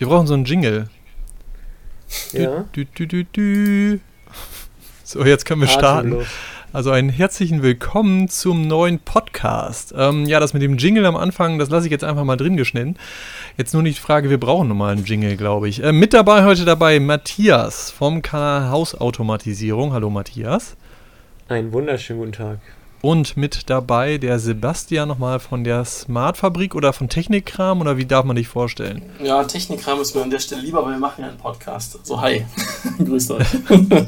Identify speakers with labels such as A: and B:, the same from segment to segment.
A: Wir brauchen so einen Jingle.
B: Ja.
A: Dü, dü, dü. So, jetzt können wir starten.
B: Atemlos.
A: Also einen herzlichen Willkommen zum neuen Podcast. Ähm, ja, das mit dem Jingle am Anfang, das lasse ich jetzt einfach mal drin geschnitten. Jetzt nur nicht die Frage, wir brauchen nochmal einen Jingle, glaube ich. Äh, mit dabei heute dabei Matthias vom Kanal Hausautomatisierung. Hallo Matthias.
B: Einen wunderschönen guten Tag.
A: Und mit dabei der Sebastian nochmal von der Smartfabrik oder von Technikkram oder wie darf man dich vorstellen?
C: Ja, Technikkram ist mir an der Stelle lieber, weil wir machen ja einen Podcast. So, hi. Grüßt euch.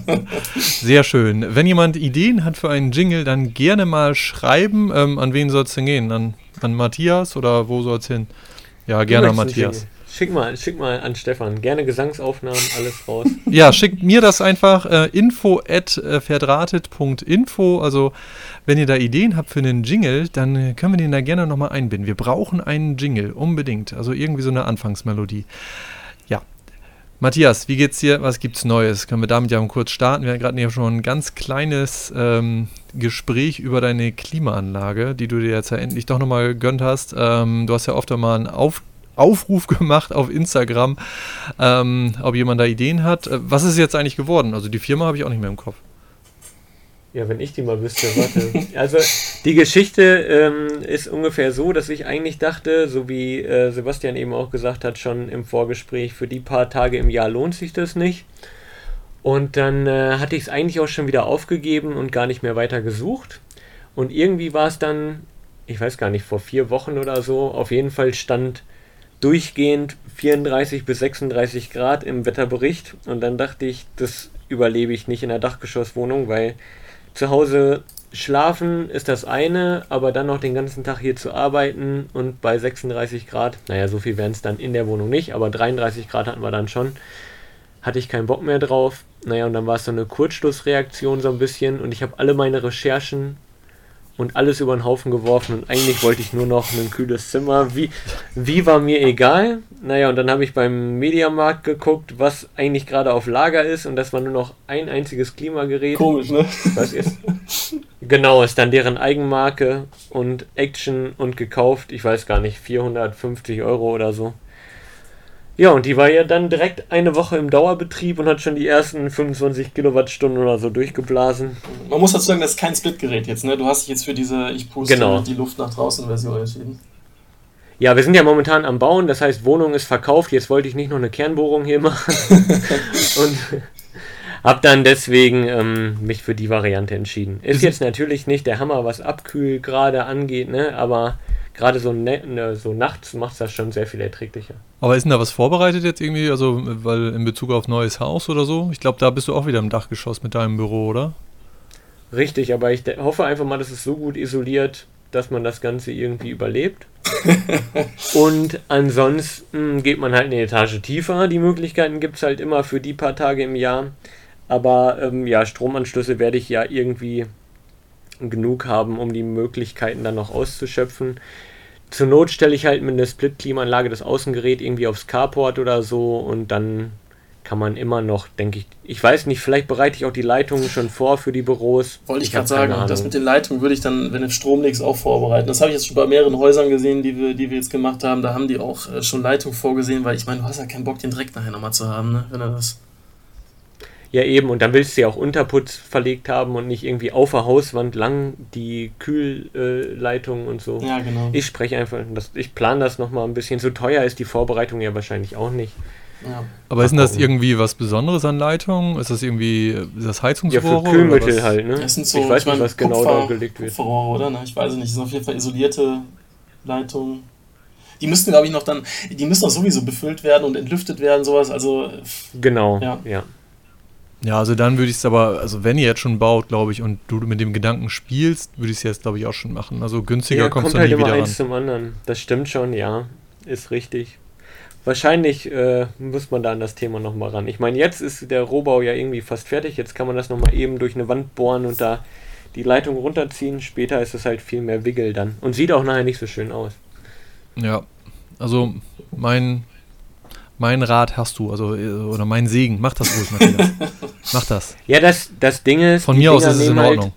A: Sehr schön. Wenn jemand Ideen hat für einen Jingle, dann gerne mal schreiben. Ähm, an wen soll es denn gehen? An, an Matthias oder wo soll es hin? Ja, gerne an Matthias.
B: Schick mal, schick mal an Stefan. Gerne Gesangsaufnahmen, alles raus.
A: Ja, schickt mir das einfach äh, info at äh, verdrahtet.info. Also, wenn ihr da Ideen habt für einen Jingle, dann äh, können wir den da gerne nochmal einbinden. Wir brauchen einen Jingle, unbedingt. Also irgendwie so eine Anfangsmelodie. Ja. Matthias, wie geht's dir? Was gibt's Neues? Können wir damit ja mal kurz starten? Wir hatten gerade schon ein ganz kleines ähm, Gespräch über deine Klimaanlage, die du dir jetzt ja endlich doch nochmal gegönnt hast. Ähm, du hast ja oft mal einen Auf Aufruf gemacht auf Instagram, ähm, ob jemand da Ideen hat. Äh, Was ist jetzt eigentlich geworden? Also die Firma habe ich auch nicht mehr im Kopf.
B: Ja, wenn ich die mal wüsste, warte. Also, die Geschichte ähm, ist ungefähr so, dass ich eigentlich dachte, so wie äh, Sebastian eben auch gesagt hat, schon im Vorgespräch, für die paar Tage im Jahr lohnt sich das nicht. Und dann äh, hatte ich es eigentlich auch schon wieder aufgegeben und gar nicht mehr weiter gesucht. Und irgendwie war es dann, ich weiß gar nicht, vor vier Wochen oder so, auf jeden Fall stand durchgehend 34 bis 36 Grad im Wetterbericht. Und dann dachte ich, das überlebe ich nicht in der Dachgeschosswohnung, weil zu Hause schlafen ist das eine, aber dann noch den ganzen Tag hier zu arbeiten und bei 36 Grad, naja, so viel wären es dann in der Wohnung nicht, aber 33 Grad hatten wir dann schon, hatte ich keinen Bock mehr drauf. Naja, und dann war es so eine Kurzschlussreaktion so ein bisschen und ich habe alle meine Recherchen und alles über den Haufen geworfen und eigentlich wollte ich nur noch ein kühles Zimmer. Wie, wie war mir egal. Naja, und dann habe ich beim Mediamarkt geguckt, was eigentlich gerade auf Lager ist und das war nur noch ein einziges Klimagerät.
C: Komisch, ne?
B: Was ist? Genau, ist dann deren Eigenmarke und Action und gekauft, ich weiß gar nicht, 450 Euro oder so. Ja, und die war ja dann direkt eine Woche im Dauerbetrieb und hat schon die ersten 25 Kilowattstunden oder so durchgeblasen.
C: Man muss dazu sagen, das ist kein Splitgerät jetzt, ne? Du hast dich jetzt für diese Ich puste
B: Genau.
C: die Luft nach draußen Version entschieden.
B: Ja, wir sind ja momentan am Bauen, das heißt, Wohnung ist verkauft. Jetzt wollte ich nicht noch eine Kernbohrung hier machen. und habe dann deswegen ähm, mich für die Variante entschieden. Ist jetzt natürlich nicht der Hammer, was Abkühlgrade angeht, ne? aber gerade so, ne, ne, so nachts macht das schon sehr viel erträglicher.
A: Aber ist denn da was vorbereitet jetzt irgendwie? Also, weil in Bezug auf neues Haus oder so? Ich glaube, da bist du auch wieder im Dachgeschoss mit deinem Büro, oder?
B: Richtig, aber ich hoffe einfach mal, dass es so gut isoliert, dass man das Ganze irgendwie überlebt. Und ansonsten geht man halt eine Etage tiefer. Die Möglichkeiten gibt es halt immer für die paar Tage im Jahr. Aber ähm, ja, Stromanschlüsse werde ich ja irgendwie genug haben, um die Möglichkeiten dann noch auszuschöpfen. Zur Not stelle ich halt mit einer Split-Klimaanlage das Außengerät irgendwie aufs Carport oder so und dann kann man immer noch, denke ich, ich weiß nicht, vielleicht bereite ich auch die Leitungen schon vor für die Büros.
C: Wollte ich
B: hab
C: gerade sagen, das mit den Leitungen würde ich dann, wenn du Strom legst, auch vorbereiten. Das habe ich jetzt schon bei mehreren Häusern gesehen, die wir, die wir jetzt gemacht haben. Da haben die auch äh, schon Leitung vorgesehen, weil ich meine, du hast ja keinen Bock, den Dreck nachher nochmal zu haben, ne? Wenn er das.
B: Ja, eben, und dann willst du ja auch Unterputz verlegt haben und nicht irgendwie auf der Hauswand lang die Kühlleitungen und so.
C: Ja, genau.
B: Ich spreche einfach, das, ich plane das nochmal ein bisschen. So teuer ist die Vorbereitung ja wahrscheinlich auch nicht.
C: Ja.
A: Aber ist denn das irgendwie was Besonderes an Leitungen? Ist das irgendwie ist das
B: Ja,
A: Heizungsrohre?
B: für Kühlmittel halt, ne?
C: Das sind so,
B: ich weiß
C: ich mein,
B: nicht, was genau
C: Kupfer-
B: da gelegt wird.
C: Kupferrohre, oder? Ne? Ich weiß es nicht. Das sind auf jeden Fall isolierte Leitungen. Die müssten, glaube ich, noch dann, die müssen auch sowieso befüllt werden und entlüftet werden, sowas. Also,
B: Genau,
C: Ja.
B: ja.
A: Ja, also dann würde ich es aber, also wenn ihr jetzt schon baut, glaube ich, und du mit dem Gedanken spielst, würde ich es jetzt, glaube ich, auch schon machen. Also günstiger
B: Ja,
A: kommst
B: kommt
A: du
B: halt
A: nie
B: immer
A: wieder ran.
B: eins zum anderen. Das stimmt schon, ja. Ist richtig. Wahrscheinlich äh, muss man da an das Thema nochmal ran. Ich meine, jetzt ist der Rohbau ja irgendwie fast fertig. Jetzt kann man das nochmal eben durch eine Wand bohren und da die Leitung runterziehen. Später ist es halt viel mehr Wiggle dann. Und sieht auch nachher nicht so schön aus.
A: Ja, also mein, mein Rat hast du, also äh, oder mein Segen, mach das ruhig, Matthias. mach das.
B: Ja, das, das Ding ist,
A: Von mir aus
B: Dinger
A: ist es in
B: nehmen
A: Ordnung.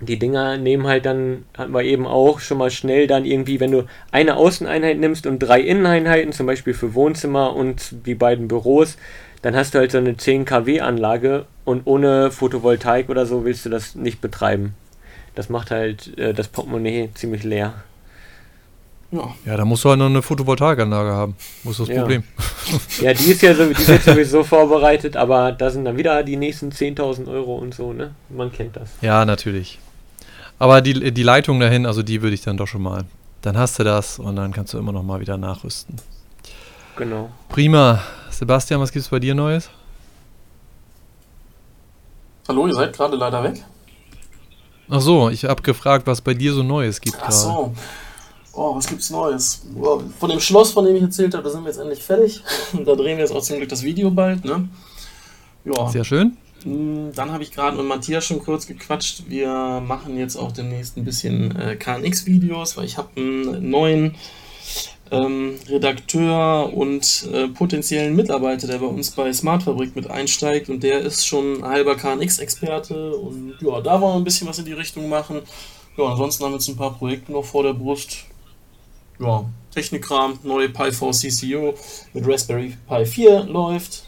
B: Halt, die Dinger nehmen halt dann, hatten wir eben auch schon mal schnell dann irgendwie, wenn du eine Außeneinheit nimmst und drei Inneneinheiten, zum Beispiel für Wohnzimmer und die beiden Büros, dann hast du halt so eine 10 kW Anlage und ohne Photovoltaik oder so willst du das nicht betreiben. Das macht halt äh, das Portemonnaie ziemlich leer.
A: Ja. ja, da musst du halt noch eine Photovoltaikanlage haben. Wo ist das
B: ja.
A: Problem?
B: Ja, die ist ja so, die ist sowieso vorbereitet, aber da sind dann wieder die nächsten 10.000 Euro und so, ne? Man kennt das.
A: Ja, natürlich. Aber die, die Leitung dahin, also die würde ich dann doch schon mal. Dann hast du das und dann kannst du immer noch mal wieder nachrüsten.
B: Genau.
A: Prima. Sebastian, was gibt es bei dir Neues?
C: Hallo, ihr seid gerade leider weg.
A: Ach so, ich habe gefragt, was bei dir so Neues gibt.
C: Ach so. Oh, was gibt's Neues? Von dem Schloss, von dem ich erzählt habe, da sind wir jetzt endlich fertig. da drehen wir jetzt auch zum Glück das Video bald, ne?
A: Ja. Sehr schön.
C: Hm, dann habe ich gerade mit Matthias schon kurz gequatscht. Wir machen jetzt auch demnächst ein bisschen äh, KNX-Videos, weil ich habe einen neuen ähm, Redakteur und äh, potenziellen Mitarbeiter, der bei uns bei Smartfabrik mit einsteigt und der ist schon halber KNX-Experte und ja, da wollen wir ein bisschen was in die Richtung machen. Ja, ansonsten haben wir jetzt ein paar Projekte noch vor der Brust. Ja, Technikkram, neue Pi 4 CCU mit Raspberry Pi 4 läuft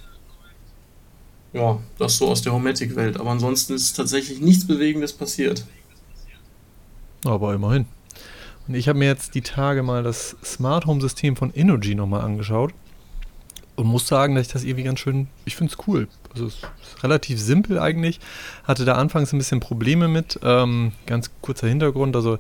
C: ja, das so aus der Homatic-Welt. Aber ansonsten ist tatsächlich nichts Bewegendes passiert.
A: Aber immerhin. Und ich habe mir jetzt die Tage mal das Smart Home System von Energy nochmal angeschaut und muss sagen, dass ich das irgendwie ganz schön, ich finde es cool. Also es ist relativ simpel eigentlich. Hatte da anfangs ein bisschen Probleme mit. Ähm, ganz kurzer Hintergrund. Also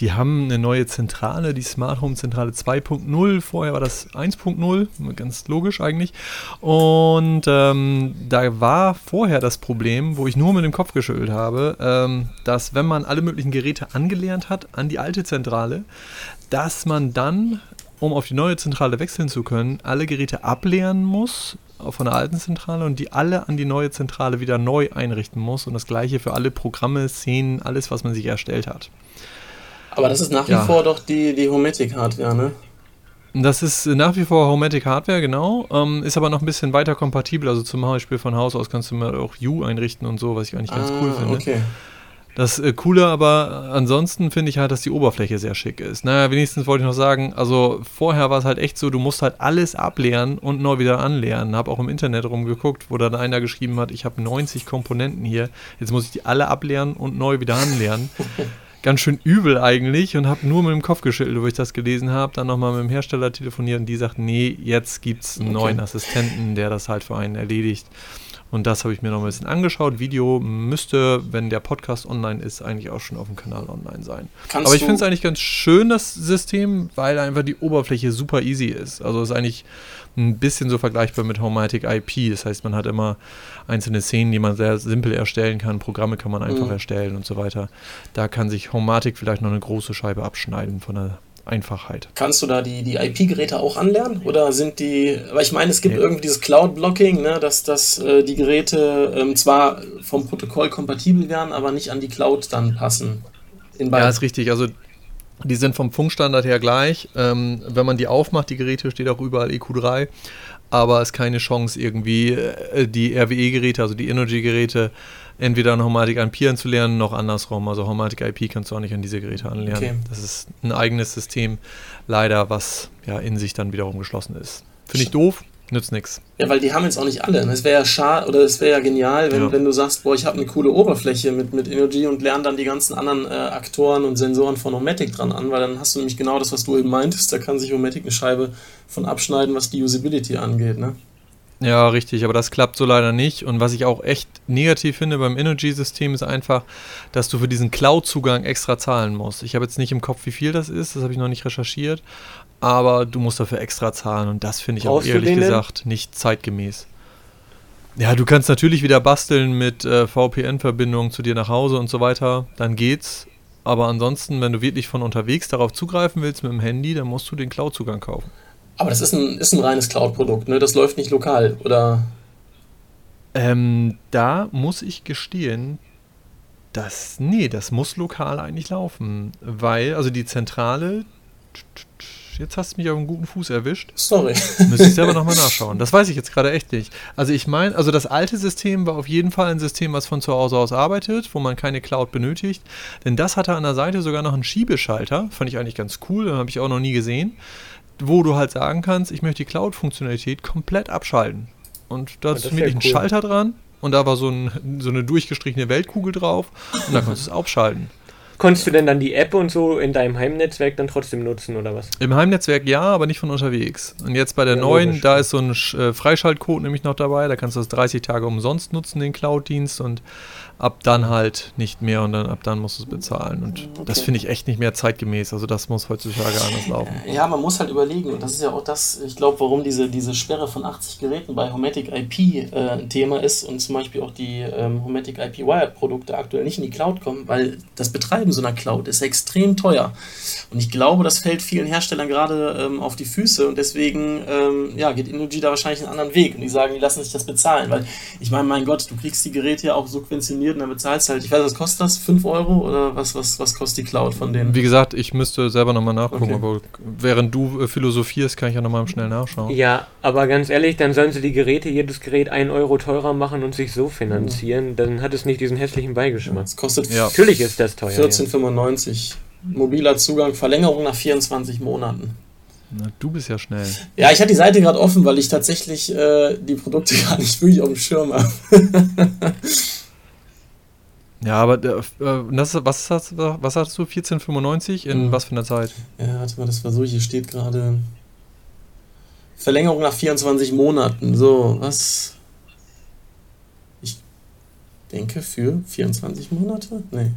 A: die haben eine neue Zentrale, die Smart Home Zentrale 2.0. Vorher war das 1.0. Ganz logisch eigentlich. Und ähm, da war vorher das Problem, wo ich nur mit dem Kopf geschüttelt habe, ähm, dass wenn man alle möglichen Geräte angelernt hat an die alte Zentrale, dass man dann um auf die neue Zentrale wechseln zu können, alle Geräte ableeren muss von der alten Zentrale und die alle an die neue Zentrale wieder neu einrichten muss. Und das gleiche für alle Programme, Szenen, alles, was man sich erstellt hat.
C: Aber das ist nach wie ja. vor doch die, die Homatic-Hardware, ne?
A: Das ist nach wie vor Homatic Hardware, genau. Ähm, ist aber noch ein bisschen weiter kompatibel. Also zum Beispiel von Haus aus kannst du mal auch U einrichten und so, was ich eigentlich ganz ah, cool finde.
C: Okay.
A: Das äh, Coole aber ansonsten finde ich halt, dass die Oberfläche sehr schick ist. Naja, wenigstens wollte ich noch sagen, also vorher war es halt echt so, du musst halt alles ableeren und neu wieder anleeren. Habe auch im Internet rumgeguckt, wo dann einer geschrieben hat, ich habe 90 Komponenten hier, jetzt muss ich die alle ableeren und neu wieder anleeren. Ganz schön übel eigentlich und habe nur mit dem Kopf geschüttelt, wo ich das gelesen habe. Dann nochmal mit dem Hersteller telefoniert und die sagten, nee, jetzt gibt es einen okay. neuen Assistenten, der das halt für einen erledigt. Und das habe ich mir noch ein bisschen angeschaut. Video müsste, wenn der Podcast online ist, eigentlich auch schon auf dem Kanal online sein. Kannst Aber ich finde es eigentlich ganz schön, das System, weil einfach die Oberfläche super easy ist. Also ist eigentlich ein bisschen so vergleichbar mit Homatic IP. Das heißt, man hat immer einzelne Szenen, die man sehr simpel erstellen kann. Programme kann man einfach mhm. erstellen und so weiter. Da kann sich Homatic vielleicht noch eine große Scheibe abschneiden von der Einfachheit.
C: Kannst du da die, die IP-Geräte auch anlernen? Oder sind die, weil ich meine, es gibt nee. irgendwie dieses Cloud-Blocking, ne, dass, dass äh, die Geräte ähm, zwar vom Protokoll kompatibel werden, aber nicht an die Cloud dann passen.
A: ja, ist richtig. Also die sind vom Funkstandard her gleich. Ähm, wenn man die aufmacht, die Geräte, steht auch überall EQ3 aber es ist keine Chance, irgendwie äh, die RWE-Geräte, also die Energy-Geräte, entweder an Homatic IP zu lernen, noch andersrum. Also Homatic IP kannst du auch nicht an diese Geräte anlernen. Okay. Das ist ein eigenes System, leider, was ja in sich dann wiederum geschlossen ist. Finde ich doof, nützt nichts.
C: Ja, weil die haben jetzt auch nicht alle. Es wäre ja schade oder es wäre ja genial, wenn, ja. wenn du sagst, boah, ich habe eine coole Oberfläche mit, mit Energy und lerne dann die ganzen anderen äh, Aktoren und Sensoren von Omatic dran an, weil dann hast du nämlich genau das, was du eben meintest, da kann sich Omatic eine Scheibe von abschneiden, was die Usability angeht, ne?
A: Ja, richtig, aber das klappt so leider nicht. Und was ich auch echt negativ finde beim Energy-System ist einfach, dass du für diesen Cloud-Zugang extra zahlen musst. Ich habe jetzt nicht im Kopf, wie viel das ist, das habe ich noch nicht recherchiert, aber du musst dafür extra zahlen und das finde ich Brauchst auch ehrlich gesagt nicht zeitgemäß. Ja, du kannst natürlich wieder basteln mit äh, VPN-Verbindungen zu dir nach Hause und so weiter, dann geht's. Aber ansonsten, wenn du wirklich von unterwegs darauf zugreifen willst mit dem Handy, dann musst du den Cloud-Zugang kaufen.
C: Aber das ist ein, ist ein reines Cloud-Produkt, ne? Das läuft nicht lokal, oder?
A: Ähm, da muss ich gestehen, dass, nee, das muss lokal eigentlich laufen. Weil, also die Zentrale jetzt hast du mich auf einen guten Fuß erwischt.
C: Sorry.
A: Müsste ich selber nochmal nachschauen. Das weiß ich jetzt gerade echt nicht. Also ich meine, also das alte System war auf jeden Fall ein System, was von zu Hause aus arbeitet, wo man keine Cloud benötigt. Denn das hatte an der Seite sogar noch einen Schiebeschalter. Fand ich eigentlich ganz cool, den habe ich auch noch nie gesehen. Wo du halt sagen kannst, ich möchte die Cloud-Funktionalität komplett abschalten. Und da ist wirklich ein cool. Schalter dran und da war so, ein, so eine durchgestrichene Weltkugel drauf und da konntest du es abschalten.
B: Konntest du denn dann die App und so in deinem Heimnetzwerk dann trotzdem nutzen oder was?
A: Im Heimnetzwerk ja, aber nicht von unterwegs. Und jetzt bei der ja, neuen, logisch. da ist so ein äh, Freischaltcode nämlich noch dabei, da kannst du das 30 Tage umsonst nutzen, den Cloud-Dienst und ab dann halt nicht mehr und dann ab dann musst du es bezahlen. Und okay. das finde ich echt nicht mehr zeitgemäß. Also das muss heutzutage anders laufen.
C: Ja, man muss halt überlegen, und das ist ja auch das, ich glaube, warum diese, diese Sperre von 80 Geräten bei Homatic IP äh, ein Thema ist und zum Beispiel auch die ähm, Homatic IP Wired Produkte aktuell nicht in die Cloud kommen, weil das Betreiben so einer Cloud ist extrem teuer. Und ich glaube, das fällt vielen Herstellern gerade ähm, auf die Füße und deswegen ähm, ja, geht Innogy da wahrscheinlich einen anderen Weg. Und die sagen, die lassen sich das bezahlen, weil ich meine, mein Gott, du kriegst die Geräte ja auch subventioniert funktioniert und dann bezahlst halt, ich weiß, was kostet das? 5 Euro oder was, was, was kostet die Cloud von denen?
A: Wie gesagt, ich müsste selber nochmal nachgucken, okay. aber während du äh, philosophierst, kann ich ja nochmal schnell nachschauen.
B: Ja, aber ganz ehrlich, dann sollen sie die Geräte, jedes Gerät 1 Euro teurer machen und sich so finanzieren, mhm. dann hat es nicht diesen hässlichen Beigeschmack.
C: Es kostet
B: ja. Natürlich ist das teuer.
C: 14,95. Ja. Mobiler Zugang, Verlängerung nach 24 Monaten.
A: Na, du bist ja schnell.
C: Ja, ich hatte die Seite gerade offen, weil ich tatsächlich äh, die Produkte gar nicht wirklich auf dem Schirm habe.
A: Ja, aber äh, das, was, hast, was hast du? 1495? In mhm. was für einer Zeit?
C: Ja, warte mal, das war so, hier steht gerade Verlängerung nach 24 Monaten. So, was? Ich denke für 24 Monate? Nee.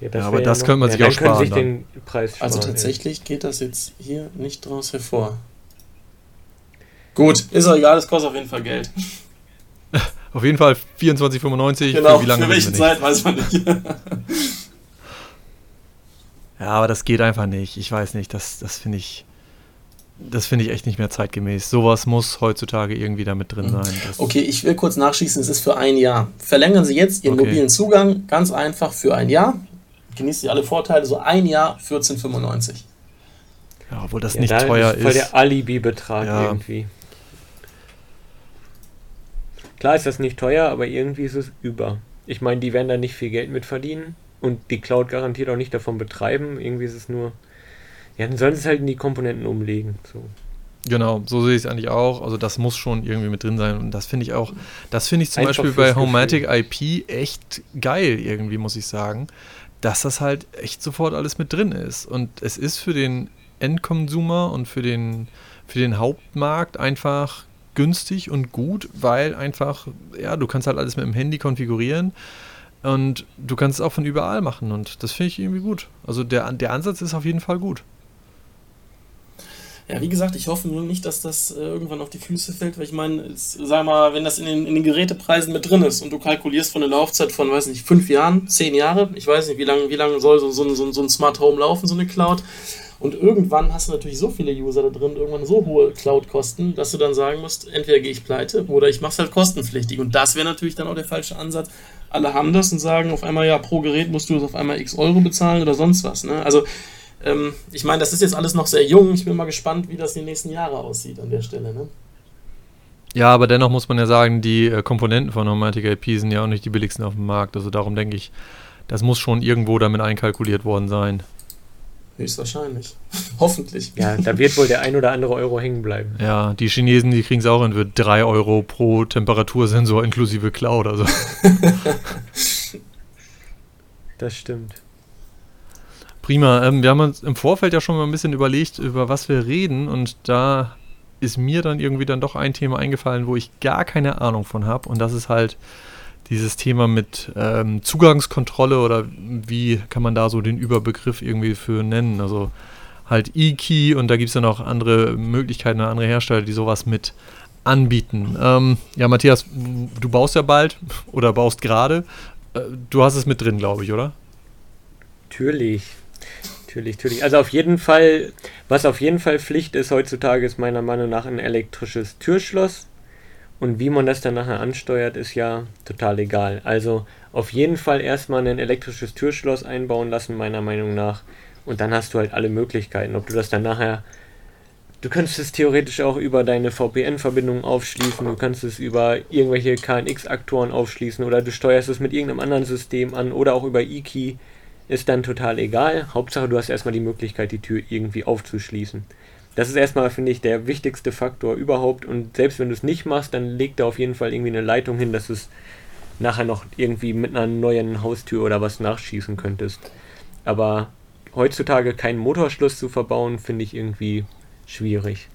A: Ja, ja aber das könnte man sich ja, auch sparen. Sich
C: den Preis sparen. Also tatsächlich ja. geht das jetzt hier nicht draus hervor. Gut, ist auch egal, es kostet auf jeden Fall Geld.
A: Auf jeden Fall 24,95.
C: Genau, für, wie lange für welche Zeit weiß man nicht.
A: ja, aber das geht einfach nicht. Ich weiß nicht, das, das finde ich. Das finde ich echt nicht mehr zeitgemäß. Sowas muss heutzutage irgendwie damit drin mhm. sein.
C: Okay, ich will kurz nachschießen, es ist für ein Jahr. Verlängern Sie jetzt Ihren okay. mobilen Zugang ganz einfach für ein Jahr. Genießen Sie alle Vorteile, so ein Jahr 14,95.
A: Ja, obwohl das ja, nicht da teuer ist. Voll
B: der Alibi-Betrag ja. irgendwie. Klar ist das nicht teuer, aber irgendwie ist es über. Ich meine, die werden da nicht viel Geld mit verdienen und die Cloud garantiert auch nicht davon betreiben. Irgendwie ist es nur. Ja, dann sollen sie es halt in die Komponenten umlegen. So.
A: Genau, so sehe ich es eigentlich auch. Also das muss schon irgendwie mit drin sein. Und das finde ich auch, das finde ich zum Einfach Beispiel bei Homatic IP echt geil, irgendwie, muss ich sagen, dass das halt echt sofort alles mit drin ist. Und es ist für den Endkonsumer und für den, für den Hauptmarkt einfach günstig und gut, weil einfach, ja, du kannst halt alles mit dem Handy konfigurieren und du kannst es auch von überall machen und das finde ich irgendwie gut. Also der, der Ansatz ist auf jeden Fall gut.
C: Ja, wie gesagt, ich hoffe nur nicht, dass das äh, irgendwann auf die Füße fällt, weil ich meine, sag mal, wenn das in den, in den Gerätepreisen mit drin ist und du kalkulierst von einer Laufzeit von, weiß nicht, fünf Jahren, zehn Jahre, ich weiß nicht, wie lange wie lang soll so, so, so, so ein Smart Home laufen, so eine Cloud, und irgendwann hast du natürlich so viele User da drin, irgendwann so hohe Cloud-Kosten, dass du dann sagen musst, entweder gehe ich pleite oder ich mache es halt kostenpflichtig. Und das wäre natürlich dann auch der falsche Ansatz. Alle haben das und sagen auf einmal, ja, pro Gerät musst du es auf einmal x Euro bezahlen oder sonst was. Ne? Also, ähm, ich meine, das ist jetzt alles noch sehr jung. Ich bin mal gespannt, wie das die nächsten Jahre aussieht an der Stelle. Ne?
A: Ja, aber dennoch muss man ja sagen, die äh, Komponenten von Nomatic IP sind ja auch nicht die billigsten auf dem Markt. Also darum denke ich, das muss schon irgendwo damit einkalkuliert worden sein.
C: Höchstwahrscheinlich. Hoffentlich.
B: Ja, da wird wohl der ein oder andere Euro hängen bleiben.
A: Ja, die Chinesen, die kriegen es auch in für 3 Euro pro Temperatursensor inklusive Cloud. Also.
B: das stimmt.
A: Prima. Ähm, wir haben uns im Vorfeld ja schon mal ein bisschen überlegt, über was wir reden. Und da ist mir dann irgendwie dann doch ein Thema eingefallen, wo ich gar keine Ahnung von habe. Und das ist halt dieses Thema mit ähm, Zugangskontrolle oder wie kann man da so den Überbegriff irgendwie für nennen? Also halt E-Key und da gibt es dann auch andere Möglichkeiten, andere Hersteller, die sowas mit anbieten. Ähm, ja, Matthias, du baust ja bald oder baust gerade. Äh, du hast es mit drin, glaube ich, oder?
B: Natürlich. Natürlich, natürlich. Also auf jeden Fall, was auf jeden Fall Pflicht ist heutzutage, ist meiner Meinung nach ein elektrisches Türschloss. Und wie man das dann nachher ansteuert, ist ja total egal. Also auf jeden Fall erstmal ein elektrisches Türschloss einbauen lassen, meiner Meinung nach. Und dann hast du halt alle Möglichkeiten. Ob du das dann nachher. Du kannst es theoretisch auch über deine VPN-Verbindung aufschließen, du kannst es über irgendwelche KNX-Aktoren aufschließen oder du steuerst es mit irgendeinem anderen System an oder auch über eKey. Ist dann total egal. Hauptsache, du hast erstmal die Möglichkeit, die Tür irgendwie aufzuschließen. Das ist erstmal, finde ich, der wichtigste Faktor überhaupt. Und selbst wenn du es nicht machst, dann leg da auf jeden Fall irgendwie eine Leitung hin, dass du es nachher noch irgendwie mit einer neuen Haustür oder was nachschießen könntest. Aber heutzutage keinen Motorschluss zu verbauen, finde ich irgendwie schwierig.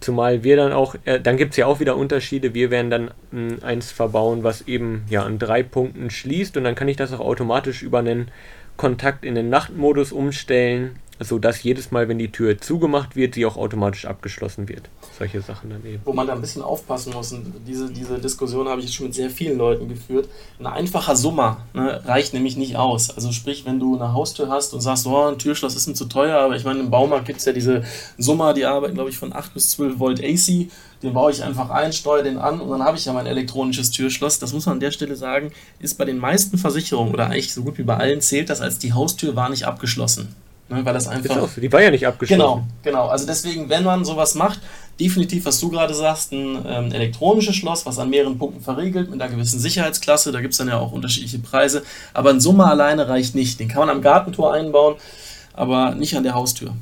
B: Zumal wir dann auch, äh, dann gibt es ja auch wieder Unterschiede. Wir werden dann mh, hm, eins verbauen, was eben ja an drei Punkten schließt und dann kann ich das auch automatisch über einen Kontakt in den Nachtmodus umstellen sodass jedes Mal, wenn die Tür zugemacht wird, sie auch automatisch abgeschlossen wird. Solche Sachen dann eben.
C: Wo man da ein bisschen aufpassen muss, und diese, diese Diskussion habe ich jetzt schon mit sehr vielen Leuten geführt. Ein einfacher Summer ne, reicht nämlich nicht aus. Also sprich, wenn du eine Haustür hast und sagst, oh, ein Türschloss ist mir zu teuer, aber ich meine, im Baumarkt gibt es ja diese Summer, die arbeiten, glaube ich, von 8 bis 12 Volt AC. Den baue ich einfach ein, steuere den an und dann habe ich ja mein elektronisches Türschloss. Das muss man an der Stelle sagen, ist bei den meisten Versicherungen oder eigentlich so gut wie bei allen zählt das als die Haustür war nicht abgeschlossen. Ne, weil das einfach.
B: die war ja nicht abgeschlossen.
C: Genau, genau. Also deswegen, wenn man sowas macht, definitiv, was du gerade sagst, ein ähm, elektronisches Schloss, was an mehreren Punkten verriegelt, mit einer gewissen Sicherheitsklasse. Da gibt es dann ja auch unterschiedliche Preise. Aber ein Summer alleine reicht nicht. Den kann man am Gartentor einbauen, aber nicht an der Haustür.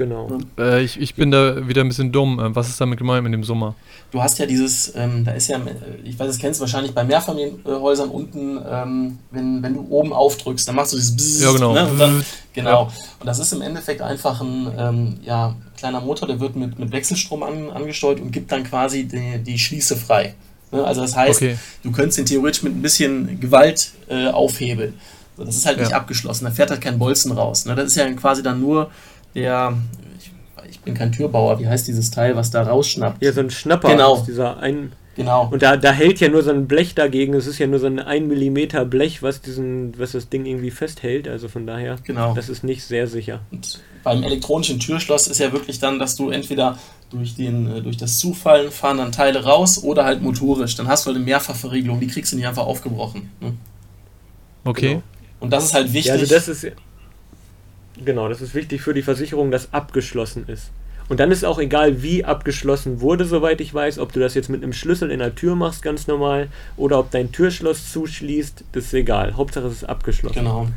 A: Genau. Äh, ich, ich bin da wieder ein bisschen dumm. Äh, was ist damit gemeint mit dem Sommer?
C: Du hast ja dieses, ähm, da ist ja, ich weiß, das kennst du wahrscheinlich bei Mehrfamilienhäusern unten, ähm, wenn, wenn du oben aufdrückst, dann machst du dieses Bzzz,
A: Ja, genau. Ne?
C: Und dann, genau. Ja. Und das ist im Endeffekt einfach ein ähm, ja, kleiner Motor, der wird mit, mit Wechselstrom an, angesteuert und gibt dann quasi die, die Schließe frei. Ne? Also das heißt, okay. du könntest den theoretisch mit ein bisschen Gewalt äh, aufhebeln. das ist halt ja. nicht abgeschlossen, da fährt halt kein Bolzen raus. Ne? Das ist ja quasi dann nur der, ich, ich, bin kein Türbauer, wie heißt dieses Teil, was da rausschnappt?
B: Ja, so ein Schnapper.
C: Genau.
B: Dieser ein,
C: genau.
B: Und da, da hält ja nur so ein Blech dagegen. Es ist ja nur so ein 1 mm Blech, was, diesen, was das Ding irgendwie festhält. Also von daher,
C: genau.
B: das ist nicht sehr sicher.
C: Und beim elektronischen Türschloss ist ja wirklich dann, dass du entweder durch, den, äh, durch das Zufallen fahren dann Teile raus oder halt motorisch. Dann hast du halt eine Mehrfachverriegelung, die kriegst du nicht einfach aufgebrochen. Ne?
A: Okay.
C: Genau. Und das ist halt wichtig. Ja,
B: also das ist Genau, das ist wichtig für die Versicherung, dass abgeschlossen ist. Und dann ist auch egal, wie abgeschlossen wurde, soweit ich weiß, ob du das jetzt mit einem Schlüssel in der Tür machst, ganz normal, oder ob dein Türschloss zuschließt, das ist egal. Hauptsache es ist abgeschlossen.
C: Genau.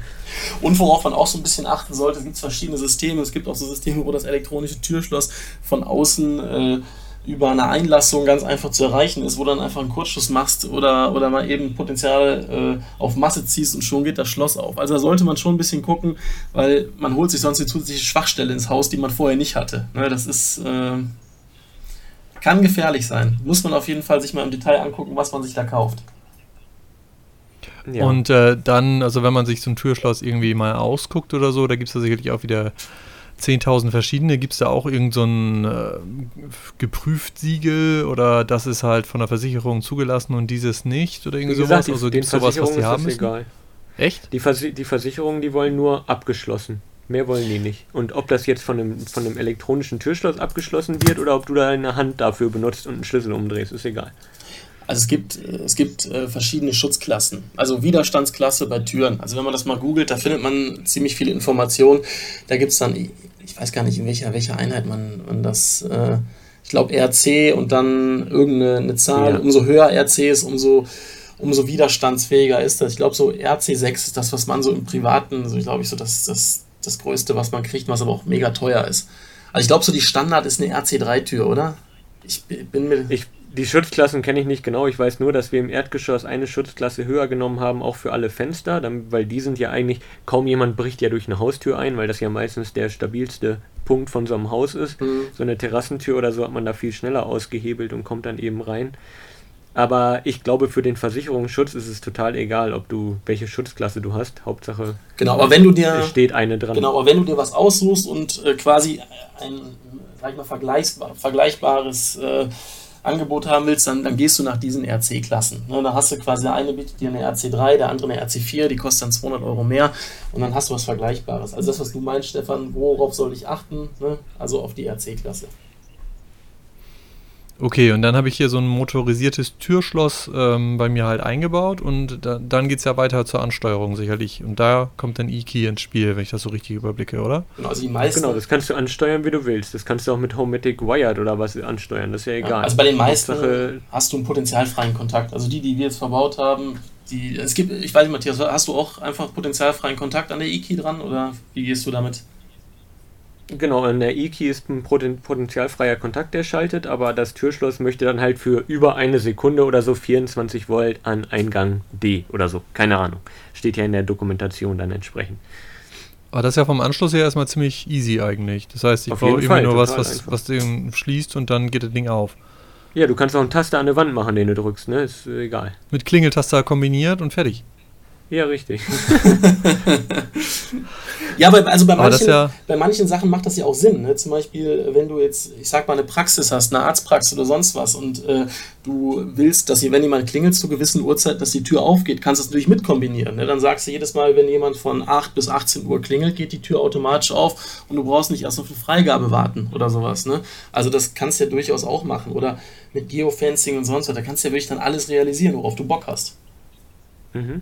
C: Und worauf man auch so ein bisschen achten sollte, es gibt verschiedene Systeme. Es gibt auch so Systeme, wo das elektronische Türschloss von außen äh, über eine Einlassung ganz einfach zu erreichen ist, wo du dann einfach einen Kurzschluss machst oder, oder mal eben Potenzial äh, auf Masse ziehst und schon geht das Schloss auf. Also da sollte man schon ein bisschen gucken, weil man holt sich sonst eine zusätzliche Schwachstelle ins Haus, die man vorher nicht hatte. Ne, das ist äh, kann gefährlich sein. Muss man auf jeden Fall sich mal im Detail angucken, was man sich da kauft.
A: Ja. Und äh, dann, also wenn man sich so ein Türschloss irgendwie mal ausguckt oder so, da gibt es da sicherlich auch wieder 10.000 verschiedene. Gibt es da auch irgend so ein äh, geprüft Siegel oder das ist halt von der Versicherung zugelassen und dieses nicht oder irgendwie sowas?
B: also gibt es sowas, was die haben müssen? Egal.
A: Echt?
B: Die, Vers die Versicherungen, die wollen nur abgeschlossen. Mehr wollen die nicht. Und ob das jetzt von einem, von einem elektronischen Türschloss abgeschlossen wird oder ob du da eine Hand dafür benutzt und einen Schlüssel umdrehst, ist egal.
C: Also es gibt, es gibt äh, verschiedene Schutzklassen. Also Widerstandsklasse bei Türen. Also wenn man das mal googelt, da findet man ziemlich viele Informationen. Da gibt es dann, ich weiß gar nicht, in welcher, welcher Einheit man, man das, äh, ich glaube RC und dann irgendeine Zahl. Ja. Umso höher RC ist, umso, umso widerstandsfähiger ist das. Ich glaube, so RC6 ist das, was man so im Privaten, so ich glaube ich, so das, das, das Größte, was man kriegt, was aber auch mega teuer ist. Also ich glaube, so die Standard ist eine RC3-Tür, oder?
B: Ich bin mir. Ich die Schutzklassen kenne ich nicht genau. Ich weiß nur, dass wir im Erdgeschoss eine Schutzklasse höher genommen haben, auch für alle Fenster, dann, weil die sind ja eigentlich, kaum jemand bricht ja durch eine Haustür ein, weil das ja meistens der stabilste Punkt von so einem Haus ist. Mhm. So eine Terrassentür oder so hat man da viel schneller ausgehebelt und kommt dann eben rein. Aber ich glaube, für den Versicherungsschutz ist es total egal, ob du welche Schutzklasse du hast. Hauptsache,
C: genau, aber wenn du dir
B: steht eine dran.
C: Genau, aber wenn du dir was aussuchst und äh, quasi ein, sag ich mal, vergleichbar, vergleichbares äh, Angebot haben willst, dann, dann gehst du nach diesen RC-Klassen. Ne, da hast du quasi der eine bietet dir eine RC3, der andere eine RC4, die kostet dann 200 Euro mehr und dann hast du was Vergleichbares. Also das, was du meinst, Stefan, worauf soll ich achten? Ne? Also auf die RC-Klasse.
A: Okay, und dann habe ich hier so ein motorisiertes Türschloss ähm, bei mir halt eingebaut und da, dann geht es ja weiter zur Ansteuerung sicherlich. Und da kommt dann E-Key ins Spiel, wenn ich das so richtig überblicke, oder?
B: Genau, also die meisten. Genau, das kannst du ansteuern, wie du willst. Das kannst du auch mit Homematic Wired oder was ansteuern, das ist ja egal. Ja,
C: also bei den meisten Hauptsache, hast du einen potenzialfreien Kontakt. Also die, die wir jetzt verbaut haben, die, es gibt, ich weiß nicht, Matthias, hast du auch einfach potenzialfreien Kontakt an der E-Key dran oder wie gehst du damit?
B: Genau, an der E-Key ist ein potenzialfreier Kontakt, der schaltet, aber das Türschloss möchte dann halt für über eine Sekunde oder so 24 Volt an Eingang D oder so. Keine Ahnung. Steht ja in der Dokumentation dann entsprechend.
A: Aber das ist ja vom Anschluss her erstmal ziemlich easy eigentlich. Das heißt, ich brauche immer nur was, was, was den schließt und dann geht das Ding auf.
B: Ja, du kannst auch einen Taster an der Wand machen, den du drückst, ne? Ist egal.
A: Mit Klingeltaster kombiniert und fertig.
B: Ja, richtig.
C: ja, aber also bei manchen, ja bei manchen Sachen macht das ja auch Sinn. Ne? Zum Beispiel, wenn du jetzt, ich sag mal, eine Praxis hast, eine Arztpraxis oder sonst was und äh, du willst, dass hier, wenn jemand klingelt zu gewissen Uhrzeiten, dass die Tür aufgeht, kannst du das natürlich mit kombinieren. Ne? Dann sagst du jedes Mal, wenn jemand von 8 bis 18 Uhr klingelt, geht die Tür automatisch auf und du brauchst nicht erst auf eine Freigabe warten oder sowas. Ne? Also das kannst du ja durchaus auch machen. Oder mit Geofencing und sonst was, da kannst du ja wirklich dann alles realisieren, worauf du Bock hast.
B: Mhm.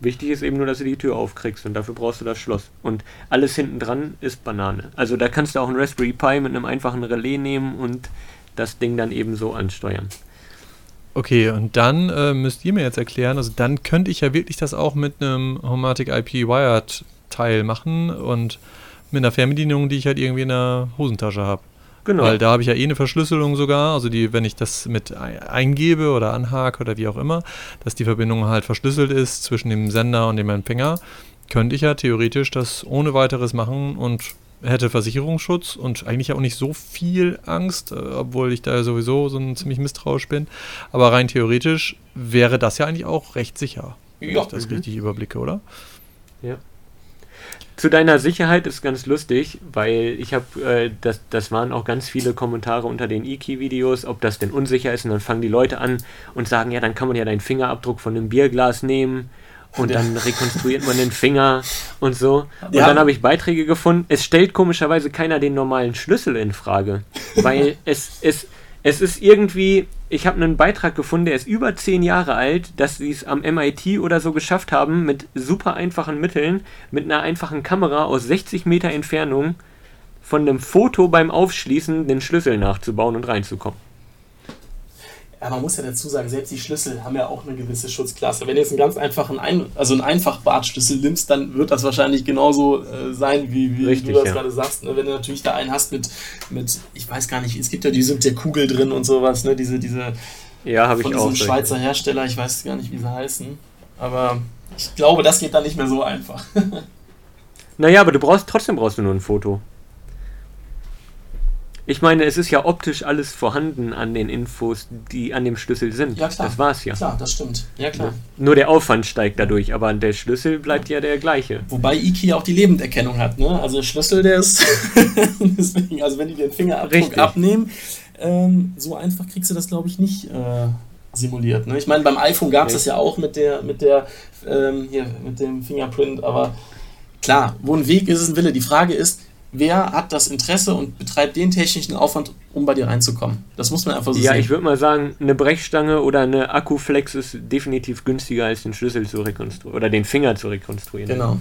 B: Wichtig ist eben nur, dass du die Tür aufkriegst und dafür brauchst du das Schloss. Und alles hinten dran ist Banane. Also da kannst du auch einen Raspberry Pi mit einem einfachen Relais nehmen und das Ding dann eben so ansteuern.
A: Okay, und dann äh, müsst ihr mir jetzt erklären, also dann könnte ich ja wirklich das auch mit einem Homatic IP Wired Teil machen und mit einer Fernbedienung, die ich halt irgendwie in der Hosentasche habe. Genau. Weil da habe ich ja eh eine Verschlüsselung sogar, also die, wenn ich das mit eingebe oder anhake oder wie auch immer, dass die Verbindung halt verschlüsselt ist zwischen dem Sender und dem Empfänger, könnte ich ja theoretisch das ohne weiteres machen und hätte Versicherungsschutz und eigentlich auch nicht so viel Angst, äh, obwohl ich da sowieso so ein ziemlich misstrauisch bin. Aber rein theoretisch wäre das ja eigentlich auch recht sicher, wenn ja. ich das mhm. richtig überblicke, oder?
B: Ja. Zu deiner Sicherheit ist ganz lustig, weil ich habe, äh, das, das waren auch ganz viele Kommentare unter den E-Key-Videos, ob das denn unsicher ist. Und dann fangen die Leute an und sagen, ja, dann kann man ja deinen Fingerabdruck von einem Bierglas nehmen und dann rekonstruiert man den Finger und so. Und ja. dann habe ich Beiträge gefunden. Es stellt komischerweise keiner den normalen Schlüssel in Frage, weil es, es, es ist irgendwie, ich habe einen Beitrag gefunden, der ist über zehn Jahre alt, dass sie es am MIT oder so geschafft haben, mit super einfachen Mitteln, mit einer einfachen Kamera aus 60 Meter Entfernung von einem Foto beim Aufschließen den Schlüssel nachzubauen und reinzukommen.
C: Ja, man muss ja dazu sagen, selbst die Schlüssel haben ja auch eine gewisse Schutzklasse. Wenn du jetzt einen ganz einfachen, Ein also einen Einfachbartschlüssel nimmst, dann wird das wahrscheinlich genauso äh, sein, wie, wie Richtig, du das ja. gerade sagst. Ne? Wenn du natürlich da einen hast mit, mit, ich weiß gar nicht, es gibt ja die sind der Kugel drin und sowas, ne? Diese, diese
B: ja, habe ich auch.
C: Schweizer solche. Hersteller, ich weiß gar nicht, wie sie heißen. Aber ich glaube, das geht dann nicht mehr so einfach.
B: naja, aber du brauchst trotzdem brauchst du nur ein Foto. Ich meine, es ist ja optisch alles vorhanden an den Infos, die an dem Schlüssel sind.
C: Ja, klar.
B: Das war's ja.
C: Klar, das stimmt. Ja, klar.
B: Nur der Aufwand steigt dadurch, aber der Schlüssel bleibt ja, ja der gleiche.
C: Wobei Iki auch die Lebenderkennung hat, ne? Also der Schlüssel, der ist. Deswegen, also wenn die den Fingerabdruck Richtig. abnehmen, ähm, so einfach kriegst du das, glaube ich, nicht äh, simuliert. Ne? Ich meine, beim iPhone gab es das ja auch mit der, mit der, ähm, hier, mit dem Fingerprint, aber klar, wo ein Weg ist, ist ein Wille. Die Frage ist, wer hat das Interesse und betreibt den technischen Aufwand, um bei dir reinzukommen. Das muss man einfach so
B: ja,
C: sehen.
B: Ja, ich würde mal sagen, eine Brechstange oder eine Akkuflex ist definitiv günstiger als den Schlüssel zu rekonstruieren oder den Finger zu rekonstruieren.
C: Genau.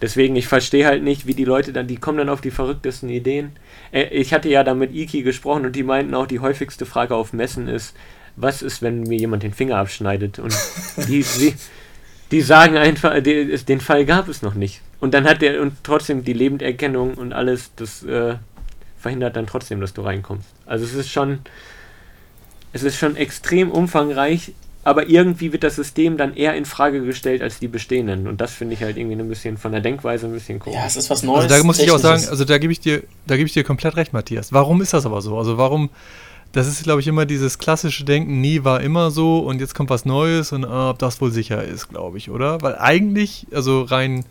B: Deswegen, ich verstehe halt nicht, wie die Leute dann, die kommen dann auf die verrücktesten Ideen. Äh, ich hatte ja da mit Iki gesprochen und die meinten auch, die häufigste Frage auf Messen ist, was ist, wenn mir jemand den Finger abschneidet? Und die, die, die sagen einfach, den Fall gab es noch nicht. Und dann hat der und trotzdem die Lebenderkennung und alles, das äh, verhindert dann trotzdem, dass du reinkommst. Also es ist schon, es ist schon extrem umfangreich, aber irgendwie wird das System dann eher in Frage gestellt als die bestehenden. Und das finde ich halt irgendwie ein bisschen von der Denkweise ein bisschen
C: komisch. Ja, es ist was Neues.
A: Also da muss ich auch sagen, also da gebe ich dir, da gebe ich dir komplett recht, Matthias. Warum ist das aber so? Also warum, das ist, glaube ich, immer dieses klassische Denken, nie war immer so und jetzt kommt was Neues und uh, ob das wohl sicher ist, glaube ich, oder? Weil eigentlich, also rein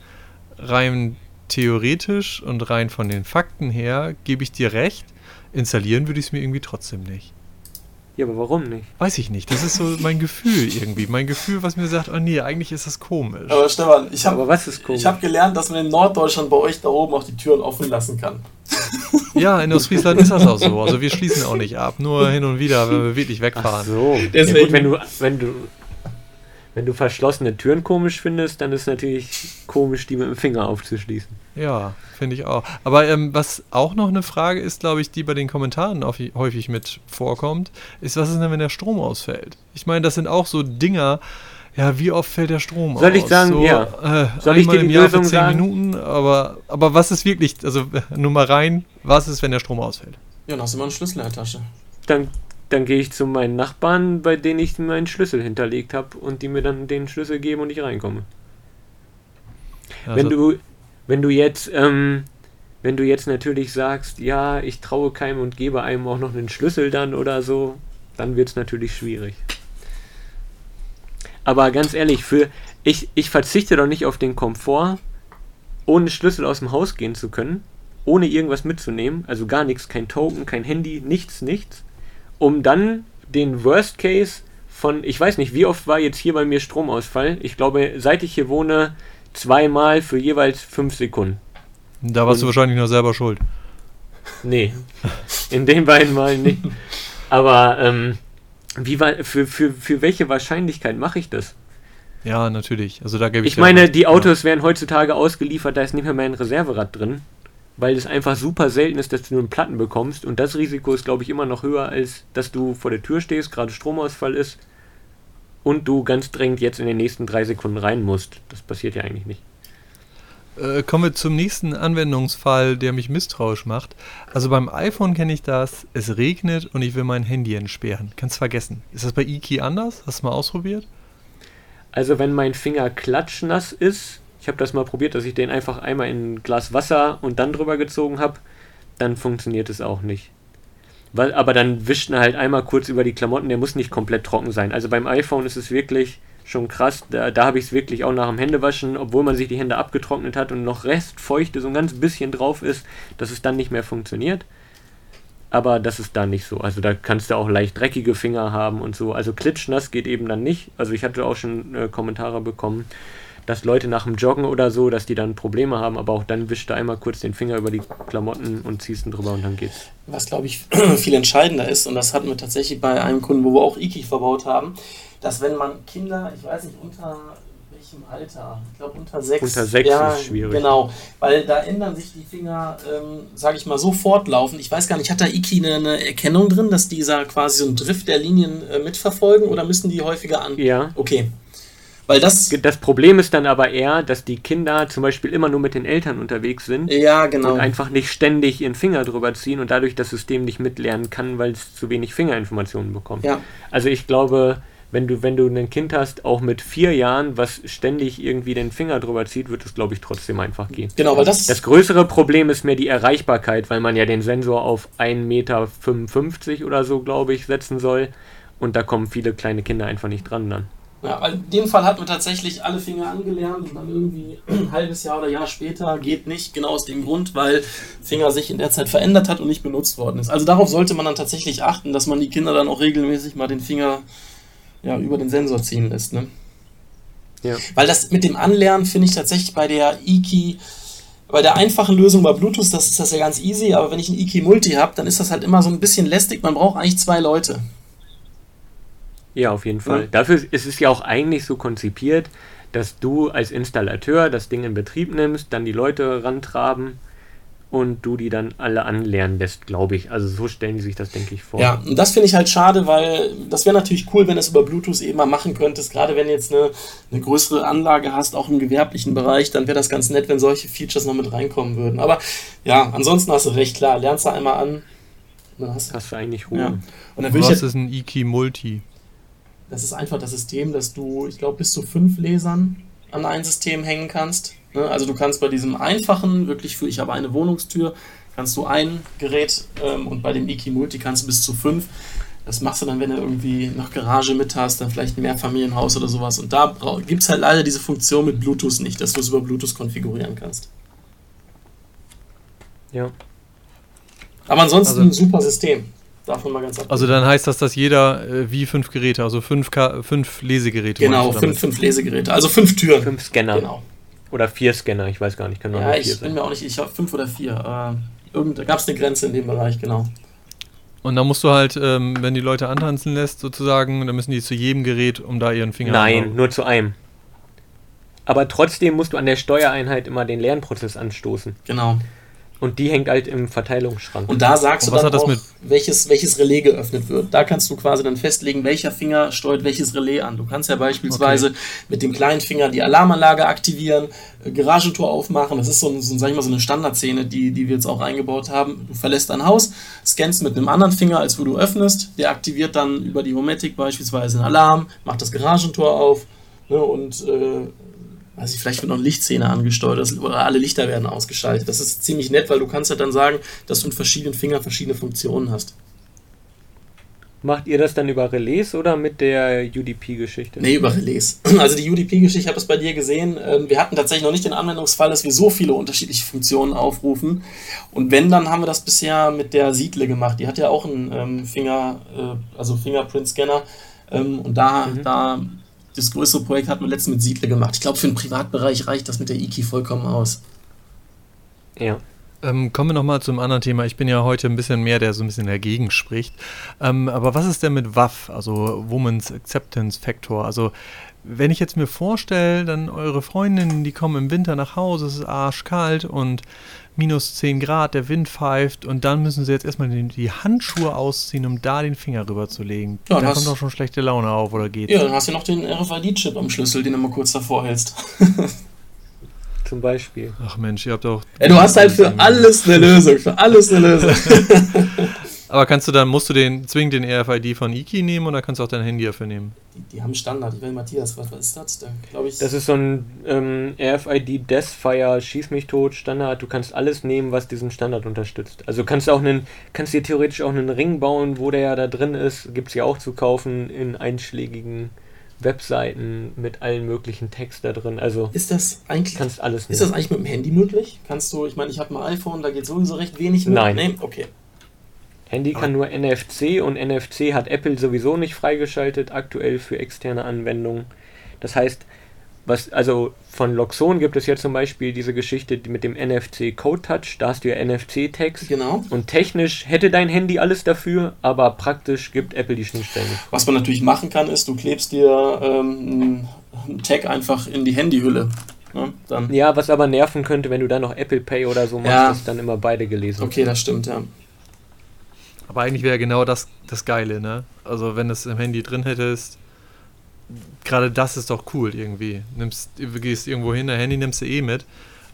A: rein theoretisch und rein von den Fakten her gebe ich dir recht. Installieren würde ich es mir irgendwie trotzdem nicht.
B: Ja, aber warum nicht?
A: Weiß ich nicht. Das ist so mein Gefühl irgendwie. Mein Gefühl, was mir sagt, oh nee, eigentlich ist das komisch.
C: Aber Stefan, ich habe hab gelernt, dass man in Norddeutschland bei euch da oben auch die Türen offen lassen kann.
A: Ja, in Ostfriesland ist das auch so. Also wir schließen auch nicht ab, nur hin und wieder, wenn wir wirklich wegfahren.
B: Ach so.
C: Deswegen-
B: Ja, gut, wenn du, wenn du, wenn du verschlossene Türen komisch findest, dann ist es natürlich komisch, die mit dem Finger aufzuschließen.
A: Ja, finde ich auch. Aber ähm, was auch noch eine Frage ist, glaube ich, die bei den Kommentaren auf, häufig mit vorkommt, ist, was ist denn, wenn der Strom ausfällt? Ich meine, das sind auch so Dinger, ja, wie oft fällt der Strom aus?
B: Soll ich sagen,
A: so,
B: ja.
A: Äh,
B: Soll ich dir
A: im
B: die
A: Jahr
B: Lösung
A: für 10
B: sagen?
A: Minuten, aber, aber was ist wirklich, also nur mal rein, was ist, wenn der Strom ausfällt?
C: Ja, dann hast du mal einen Schlüssel in der Tasche.
B: Dann, dann gehe ich zu meinen Nachbarn, bei denen ich meinen Schlüssel hinterlegt habe und die mir dann den Schlüssel geben und ich reinkomme.
A: Also,
B: wenn du, wenn du jetzt, ähm, wenn du jetzt natürlich sagst, ja, ich traue keinem und gebe einem auch noch einen Schlüssel dann oder so, dann wird es natürlich schwierig. Aber ganz ehrlich, für ich, ich verzichte doch nicht auf den Komfort, ohne Schlüssel aus dem Haus gehen zu können, ohne irgendwas mitzunehmen, also gar nichts, kein Token, kein Handy, nichts, nichts, um dann den Worst Case von, ich weiß nicht, wie oft war jetzt hier bei mir Stromausfall? Ich glaube, seit ich hier wohne, zweimal für jeweils fünf Sekunden.
A: da warst du wahrscheinlich nur selber schuld.
B: Nee, in den beiden Malen nicht. Aber ähm, wie war, für, für, für welche Wahrscheinlichkeit mache ich das?
A: Ja, natürlich. Also da gebe ich
B: Ich meine, die Autos werden heutzutage ausgeliefert, da ist nicht mehr mehr ein Reserverad drin, weil es einfach super selten ist, dass du nur einen Platten bekommst. Und das Risiko ist, glaube ich, immer noch höher, als dass du vor der Tür stehst, gerade Stromausfall ist und du ganz dringend jetzt in den nächsten drei Sekunden rein musst. Das passiert ja eigentlich nicht.
A: Äh, kommen wir zum nächsten Anwendungsfall, der mich misstrauisch macht. Also beim iPhone kenne ich das, es regnet und ich will mein Handy entsperren. Kannst vergessen. Ist das bei eKey anders? Hast du mal ausprobiert?
B: Also wenn mein Finger klatschnass ist, ich habe das mal probiert, dass ich den einfach einmal in ein Glas Wasser und dann drüber gezogen habe, dann funktioniert es auch nicht. Weil, aber dann wischt er halt einmal kurz über die Klamotten, der muss nicht komplett trocken sein. Also beim iPhone ist es wirklich schon krass, da, da habe ich es wirklich auch nach dem Händewaschen, obwohl man sich die Hände abgetrocknet hat und noch Restfeuchte so ein ganz bisschen drauf ist, dass es dann nicht mehr funktioniert. Aber das ist da nicht so. Also da kannst du auch leicht dreckige Finger haben und so. Also klitschnass geht eben dann nicht. Also ich hatte auch schon äh, Kommentare bekommen, dass Leute nach dem Joggen oder so, dass die dann Probleme haben, aber auch dann wischst du einmal kurz den Finger über die Klamotten und ziehst ihn drüber und dann geht's.
C: Was, glaube ich, viel entscheidender ist, und das hatten wir tatsächlich bei einem Kunden, wo wir auch Iki verbaut haben, dass wenn man Kinder, ich weiß nicht, unter welchem Alter, ich glaube unter sechs.
B: Unter sechs
C: ja,
B: ist schwierig.
C: Genau, weil da ändern sich die Finger, ähm, sage ich mal, so fortlaufend. Ich weiß gar nicht, hat da Iki eine, eine Erkennung drin, dass dieser quasi so einen Drift der Linien äh, mitverfolgen oder müssen die häufiger an?
B: Ja.
C: Okay. Weil das.
B: Das Problem ist dann aber eher, dass die Kinder zum Beispiel immer nur mit den Eltern unterwegs sind
C: Ja, genau.
B: und einfach nicht ständig ihren Finger drüber ziehen und dadurch das System nicht mitlernen kann, weil es zu wenig Fingerinformationen bekommt.
C: Ja.
B: Also ich glaube, wenn du, wenn du ein Kind hast, auch mit vier Jahren, was ständig irgendwie den Finger drüber zieht, wird es, glaube ich, trotzdem einfach gehen.
C: Genau, weil das.
B: Das größere Problem ist mehr die Erreichbarkeit, weil man ja den Sensor auf 1,55 Meter oder so, glaube ich, setzen soll. Und da kommen viele kleine Kinder einfach nicht dran dann.
C: Ja, weil in dem Fall hatten wir tatsächlich alle Finger angelernt und dann irgendwie ein halbes Jahr oder Jahr später geht nicht, genau aus dem Grund, weil Finger sich in der Zeit verändert hat und nicht benutzt worden ist. Also darauf sollte man dann tatsächlich achten, dass man die Kinder dann auch regelmäßig mal den Finger ja, über den Sensor ziehen lässt. Ne?
B: Ja.
C: Weil das mit dem Anlernen finde ich tatsächlich bei der Iki, bei der einfachen Lösung bei Bluetooth, das ist das ja ganz easy, aber wenn ich ein Iki Multi habe, dann ist das halt immer so ein bisschen lästig. Man braucht eigentlich zwei Leute.
B: Ja, auf jeden Fall.
C: Ja.
B: Dafür ist es ja auch eigentlich so konzipiert, dass du als Installateur das Ding in Betrieb nimmst, dann die Leute rantraben und du die dann alle anlernen lässt, glaube ich. Also so stellen die sich das, denke ich, vor.
C: Ja, und das finde ich halt schade, weil das wäre natürlich cool, wenn du es über Bluetooth eben mal machen könntest. Gerade wenn du jetzt eine, eine größere Anlage hast, auch im gewerblichen Bereich, dann wäre das ganz nett, wenn solche Features noch mit reinkommen würden. Aber ja, ansonsten hast du recht, klar, lernst du einmal an. Und dann hast du,
B: Hast du eigentlich Ruhe.
C: ja. Und dann will ich
A: Was
C: jetzt,
A: ist ein eKey Multi?
C: Das ist einfach das System, dass du, ich glaube, bis zu fünf Lesern an ein System hängen kannst. Ne? Also du kannst bei diesem einfachen, wirklich für ich habe eine Wohnungstür, kannst du ein Gerät ähm, und bei dem Iki Multi kannst du bis zu fünf. Das machst du dann, wenn du irgendwie noch Garage mit hast, dann vielleicht ein Mehrfamilienhaus oder sowas. Und da gibt es halt leider diese Funktion mit Bluetooth nicht, dass du es über Bluetooth konfigurieren kannst.
B: Ja.
C: Aber ansonsten
A: Also-
C: ein super System. Davon mal ganz ab.
A: Also dann heißt das, dass jeder äh, wie fünf Geräte, also fünf, Ka fünf Lesegeräte
C: genau, fünf, fünf Lesegeräte. Also fünf Türen.
B: Fünf Scanner.
C: Genau.
B: Oder vier Scanner, ich weiß gar nicht, kann nur
C: Ja,
B: nur
C: ich bin
B: sein.
C: mir auch nicht, ich habe fünf oder vier. Irgend, gab es eine Grenze in dem Bereich, genau.
A: Und dann musst du halt, ähm, wenn die Leute antanzen lässt, sozusagen, dann müssen die zu jedem Gerät, um da ihren Finger
B: Nein,
A: anhauen.
B: nur zu einem. Aber trotzdem musst du an der Steuereinheit immer den Lernprozess anstoßen.
C: Genau.
B: Und die hängt halt im Verteilungsschrank.
C: Und da sagst
A: Und
C: du
A: was
C: dann
A: hat das
C: auch,
A: mit-
C: welches, welches Relais geöffnet wird. Da kannst du quasi dann festlegen, welcher Finger steuert welches Relais an. Du kannst ja beispielsweise mit dem kleinen Finger die Alarmanlage aktivieren, äh, Garagentor aufmachen. Das ist so, ein, so, sag ich mal, so eine Standardszene, die, die wir jetzt auch eingebaut haben. Du verlässt dein Haus, scannst mit einem anderen Finger, als wo du öffnest. Der aktiviert dann über die Homatic beispielsweise einen Alarm, macht das Garagentor auf ne, und äh, ich, vielleicht wird noch eine Lichtszene angesteuert oder alle Lichter werden ausgeschaltet. Das ist ziemlich nett, weil du kannst ja dann sagen, dass du mit verschiedenen Fingern verschiedene Funktionen hast.
B: Macht ihr das dann über Relais oder mit der UDP-Geschichte?
C: Nee, über Relais. Also die UDP-Geschichte, ich habe das bei dir gesehen. ähm, Wir hatten tatsächlich noch nicht den Anwendungsfall, dass wir so viele unterschiedliche Funktionen aufrufen. Und wenn, dann haben wir das bisher mit der Siedle gemacht. Die hat ja auch einen ähm, Finger, äh, also Fingerprint-Scanner. Ähm, und da,
B: Mhm.
C: da, das größere Projekt hatten wir letztens mit Siedle gemacht. Ich glaube, für den Privatbereich reicht das mit der IKI vollkommen aus.
B: Ja.
A: Ähm, kommen wir nochmal zum anderen Thema. Ich bin ja heute ein bisschen mehr, der so ein bisschen dagegen spricht. Ähm, aber was ist denn mit WAF, also Women's Acceptance Factor? Also, wenn ich jetzt mir vorstelle, dann eure Freundinnen, die kommen im Winter nach Hause, es ist arschkalt und minus 10 Grad, der Wind pfeift und dann müssen sie jetzt erstmal die, die Handschuhe ausziehen, um da den Finger rüberzulegen.
C: Ja,
A: da kommt doch schon schlechte Laune auf, oder geht's?
C: Ja, dann hast du noch den RFID-Chip am Schlüssel, den du mal kurz davor hältst.
B: Zum Beispiel.
A: Ach Mensch, ihr habt doch.
C: Ja, du hast halt für alles eine Lösung. Für alles eine Lösung.
A: Aber kannst du dann, musst du den zwingend den RFID von Iki nehmen oder kannst du auch dein Handy dafür nehmen?
C: Die, die haben Standard. Ich weiß, Matthias, was, was ist das? Da glaube ich.
B: Das ist so ein ähm, RFID Deathfire, schieß mich tot Standard. Du kannst alles nehmen, was diesen Standard unterstützt. Also kannst du auch einen, kannst dir theoretisch auch einen Ring bauen, wo der ja da drin ist. Gibt es ja auch zu kaufen in einschlägigen Webseiten mit allen möglichen Text da drin. Also
C: ist das eigentlich.
B: kannst alles
C: Ist das eigentlich mit dem Handy möglich? Kannst du, ich meine, ich habe ein iPhone, da geht sowieso recht wenig mit.
B: Nein.
C: Nee? Okay.
B: Handy kann nur NFC und NFC hat Apple sowieso nicht freigeschaltet aktuell für externe Anwendungen. Das heißt, was also von Loxon gibt es ja zum Beispiel diese Geschichte mit dem NFC Code Touch, da hast du ja NFC-Tags.
C: Genau.
B: Und technisch hätte dein Handy alles dafür, aber praktisch gibt Apple die Schnittstellen.
C: Was man natürlich machen kann, ist, du klebst dir ähm, einen Tag einfach in die Handyhülle. Ne? Dann.
B: Ja, was aber nerven könnte, wenn du dann noch Apple Pay oder so machst,
C: Ja.
B: dass dann immer beide gelesen
C: Okay, das stimmt, ja.
A: Aber eigentlich wäre genau das das Geile, ne? Also wenn du es im Handy drin hättest, gerade das ist doch cool irgendwie. Nimmst, du gehst irgendwo hin, dein Handy nimmst du eh mit.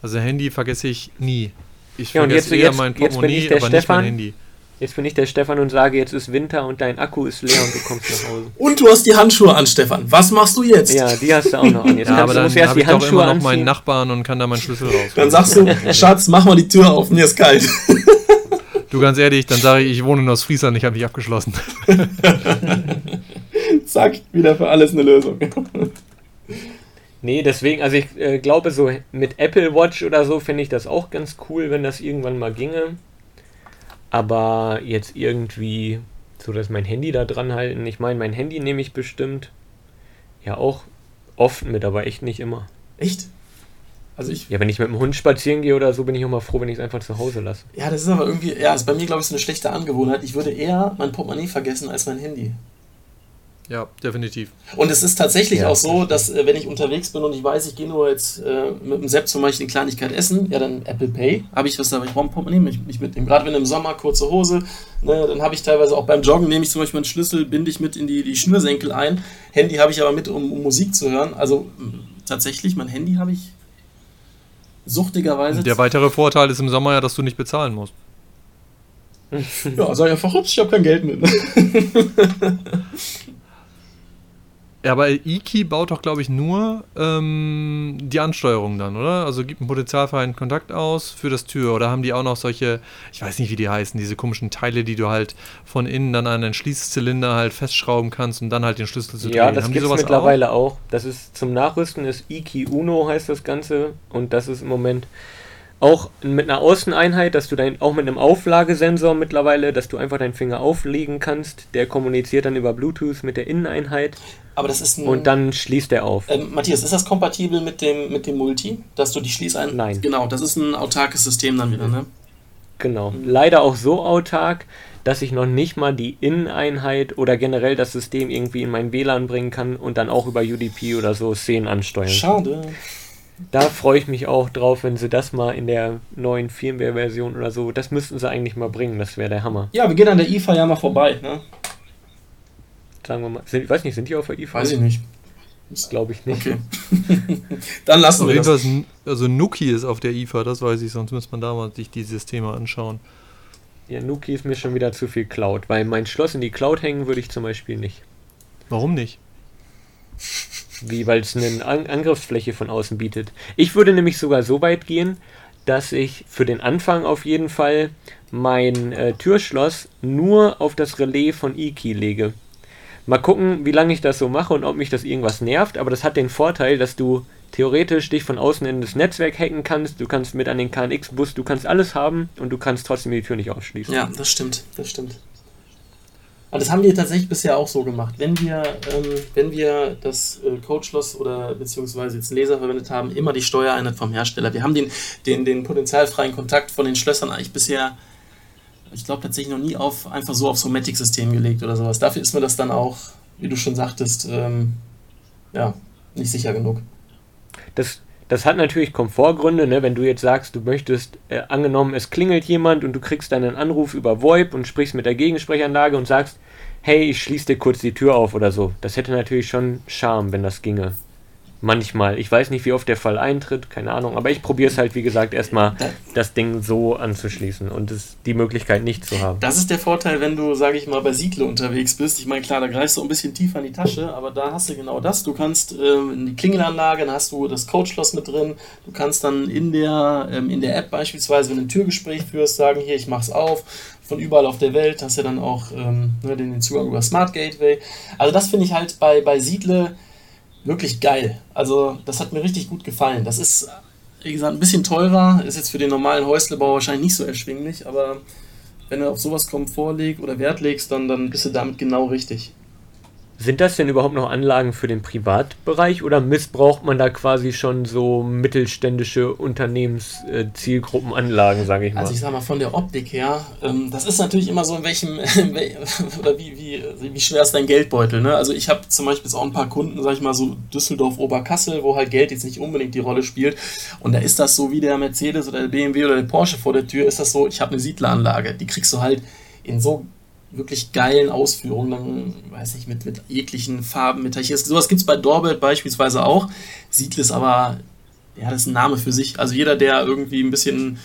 A: Also Handy vergesse ich nie. Ich
B: Ja,
A: vergesse
B: jetzt-
A: eher
B: jetzt-
A: mein
B: jetzt bin
A: Portemonnaie,
B: ich der
A: aber nicht mein
B: Stefan.
A: Handy.
B: Jetzt bin ich der Stefan und sage, jetzt ist Winter und dein Akku ist leer und du kommst nach Hause.
C: Und du hast die Handschuhe an, Stefan. Was machst du jetzt?
B: Ja, die hast du auch noch an. Jetzt
A: Ja, aber
B: du
A: dann habe
B: die
A: ich doch
B: Handschuhe
A: immer noch meinen
B: anziehen.
A: Nachbarn und kann da meinen Schlüssel raus.
C: Dann sagst du, Schatz, mach mal die Tür auf, mir ist kalt.
A: Du ganz ehrlich, dann sage ich, ich wohne in Ostfriesland, ich habe mich abgeschlossen.
C: Zack, wieder für alles eine Lösung.
B: Nee, deswegen, also ich äh, glaube, so mit Apple Watch oder so finde ich das auch ganz cool, wenn das irgendwann mal ginge. Aber jetzt irgendwie so, dass mein Handy da dran halten. Ich meine, mein Handy nehme ich bestimmt ja auch oft mit, aber echt nicht immer.
C: Echt? Also ich,
B: Ja, wenn ich mit dem Hund spazieren gehe oder so, bin ich auch mal froh, wenn ich es einfach zu Hause lasse.
C: ja, das ist aber irgendwie, ja, ist bei mir, glaube ich, so eine schlechte Angewohnheit. Ich würde eher mein Portemonnaie vergessen als mein Handy.
A: Ja, definitiv.
C: Und es ist tatsächlich
B: Ja,
C: auch so, dass äh, wenn ich unterwegs bin und ich weiß, ich gehe nur jetzt äh, mit dem Sepp zum Beispiel eine Kleinigkeit essen, ja dann Apple Pay, habe ich was da, ich brauche ein Portemonnaie mich, mich mitnehmen. Gerade wenn im Sommer kurze Hose, ne, dann habe ich teilweise auch beim Joggen, nehme ich zum Beispiel meinen Schlüssel, binde ich mit in die, die Schnürsenkel ein. Handy habe ich aber mit, um, um Musik zu hören. Also mh, tatsächlich, mein Handy habe ich suchtigerweise.
A: Der weitere Vorteil ist im Sommer ja, dass du nicht bezahlen musst.
C: ja, sag einfach, ups, ich habe kein Geld mit.
A: Ja, aber Iki baut doch, glaube ich, nur ähm, die Ansteuerung dann, oder? Also gibt einen potenzialfreien Kontakt aus für das Tür. Oder haben die auch noch solche, ich weiß nicht, wie die heißen, diese komischen Teile, die du halt von innen dann an den Schließzylinder halt festschrauben kannst, um dann halt den Schlüssel zu drehen.
B: Ja, das
A: haben
B: gibt es mittlerweile auch? Das ist zum Nachrüsten ist Iki Uno heißt das Ganze und das ist im Moment auch mit einer Außeneinheit, dass du dein auch mit einem Auflagesensor mittlerweile, dass du einfach deinen Finger auflegen kannst, der kommuniziert dann über Bluetooth mit der Inneneinheit
C: Aber das ist ein.
B: und dann schließt er auf.
C: Ähm, Matthias, ist das kompatibel mit dem, mit dem Multi, dass du die Schließein...
B: Nein.
C: Genau, das ist ein autarkes System dann wieder, ne?
B: Genau. Mhm. Leider auch so autark, dass ich noch nicht mal die Inneneinheit oder generell das System irgendwie in mein WLAN bringen kann und dann auch über UDP oder so Szenen ansteuern. Schade. Da freue ich mich auch drauf, wenn sie das mal in der neuen Firmware-Version oder so, das müssten sie eigentlich mal bringen, das wäre der Hammer.
C: Ja, wir gehen an der IFA ja mal vorbei, ne?
B: Sagen wir mal, sind, ich weiß nicht, sind die auf der IFA?
C: Weiß ich nicht.
B: Das glaube ich nicht. Okay.
A: Dann lassen wir das. Also Nuki ist auf der IFA, das weiß ich, sonst müsste man da mal sich die Systeme anschauen.
B: Ja, Nuki ist mir schon wieder zu viel Cloud, weil mein Schloss in die Cloud hängen würde ich zum Beispiel nicht.
A: Warum nicht?
B: Wie, weil es eine An Angriffsfläche von außen bietet. Ich würde nämlich sogar so weit gehen, dass ich für den Anfang auf jeden Fall mein äh, Türschloss nur auf das Relais von Iki lege. Mal gucken, wie lange ich das so mache und ob mich das irgendwas nervt, aber das hat den Vorteil, dass du theoretisch dich von außen in das Netzwerk hacken kannst, du kannst mit an den KNX-Bus, du kannst alles haben und du kannst trotzdem die Tür nicht ausschließen.
C: Ja, das stimmt, das stimmt. Aber das haben wir tatsächlich bisher auch so gemacht. Wenn wir, ähm, wenn wir das äh, Codeschloss oder beziehungsweise jetzt einen Laser verwendet haben, immer die Steuereinheit vom Hersteller. Wir haben den, den, den potenzialfreien Kontakt von den Schlössern eigentlich bisher ich glaube tatsächlich noch nie auf einfach so aufs Homatic-System gelegt oder sowas. Dafür ist mir das dann auch, wie du schon sagtest, ähm, ja, nicht sicher genug.
B: Das, das hat natürlich Komfortgründe, ne? wenn du jetzt sagst, du möchtest, äh, angenommen, es klingelt jemand und du kriegst dann einen Anruf über VoIP und sprichst mit der Gegensprechanlage und sagst, hey, ich schließe dir kurz die Tür auf oder so. Das hätte natürlich schon Charme, wenn das ginge. Manchmal. Ich weiß nicht, wie oft der Fall eintritt, keine Ahnung. Aber ich probiere es halt, wie gesagt, erstmal das Ding so anzuschließen und es, die Möglichkeit nicht zu haben.
C: Das ist der Vorteil, wenn du, sage ich mal, bei Siedle unterwegs bist. Ich meine, klar, da greifst du ein bisschen tiefer in die Tasche, aber da hast du genau das. Du kannst ähm, in die Klingelanlage, dann hast du das Codeschloss mit drin. Du kannst dann in der, ähm, in der App beispielsweise, wenn du ein Türgespräch führst, sagen, hier, ich mach's auf von überall auf der Welt, hast ja dann auch ähm, ne, den Zugang über Smart Gateway. Also das finde ich halt bei, bei Siedle wirklich geil. Also das hat mir richtig gut gefallen. Das ist, wie gesagt, ein bisschen teurer, ist jetzt für den normalen Häuslebau wahrscheinlich nicht so erschwinglich, aber wenn du auf sowas Komfort legst oder Wert legst, dann, dann bist du damit genau richtig.
B: Sind das denn überhaupt noch Anlagen für den Privatbereich oder missbraucht man da quasi schon so mittelständische Unternehmenszielgruppenanlagen, sage ich mal?
C: Also ich sag mal von der Optik her, ähm, das ist natürlich immer so in welchem, oder wie, wie, wie schwer ist dein Geldbeutel, ne? Also ich habe zum Beispiel auch ein paar Kunden, sag ich mal so Düsseldorf, Oberkassel, wo halt Geld jetzt nicht unbedingt die Rolle spielt und da ist das so wie der Mercedes oder der BMW oder der Porsche vor der Tür, ist das so, ich habe eine Siedleranlage, die kriegst du halt in so wirklich geilen Ausführungen, weiß ich, mit, mit jeglichen Farben, mit Tachis. Sowas gibt es bei Doorbell beispielsweise auch. Siedles aber, ja, das ist ein Name für sich. Also jeder, der irgendwie ein bisschen,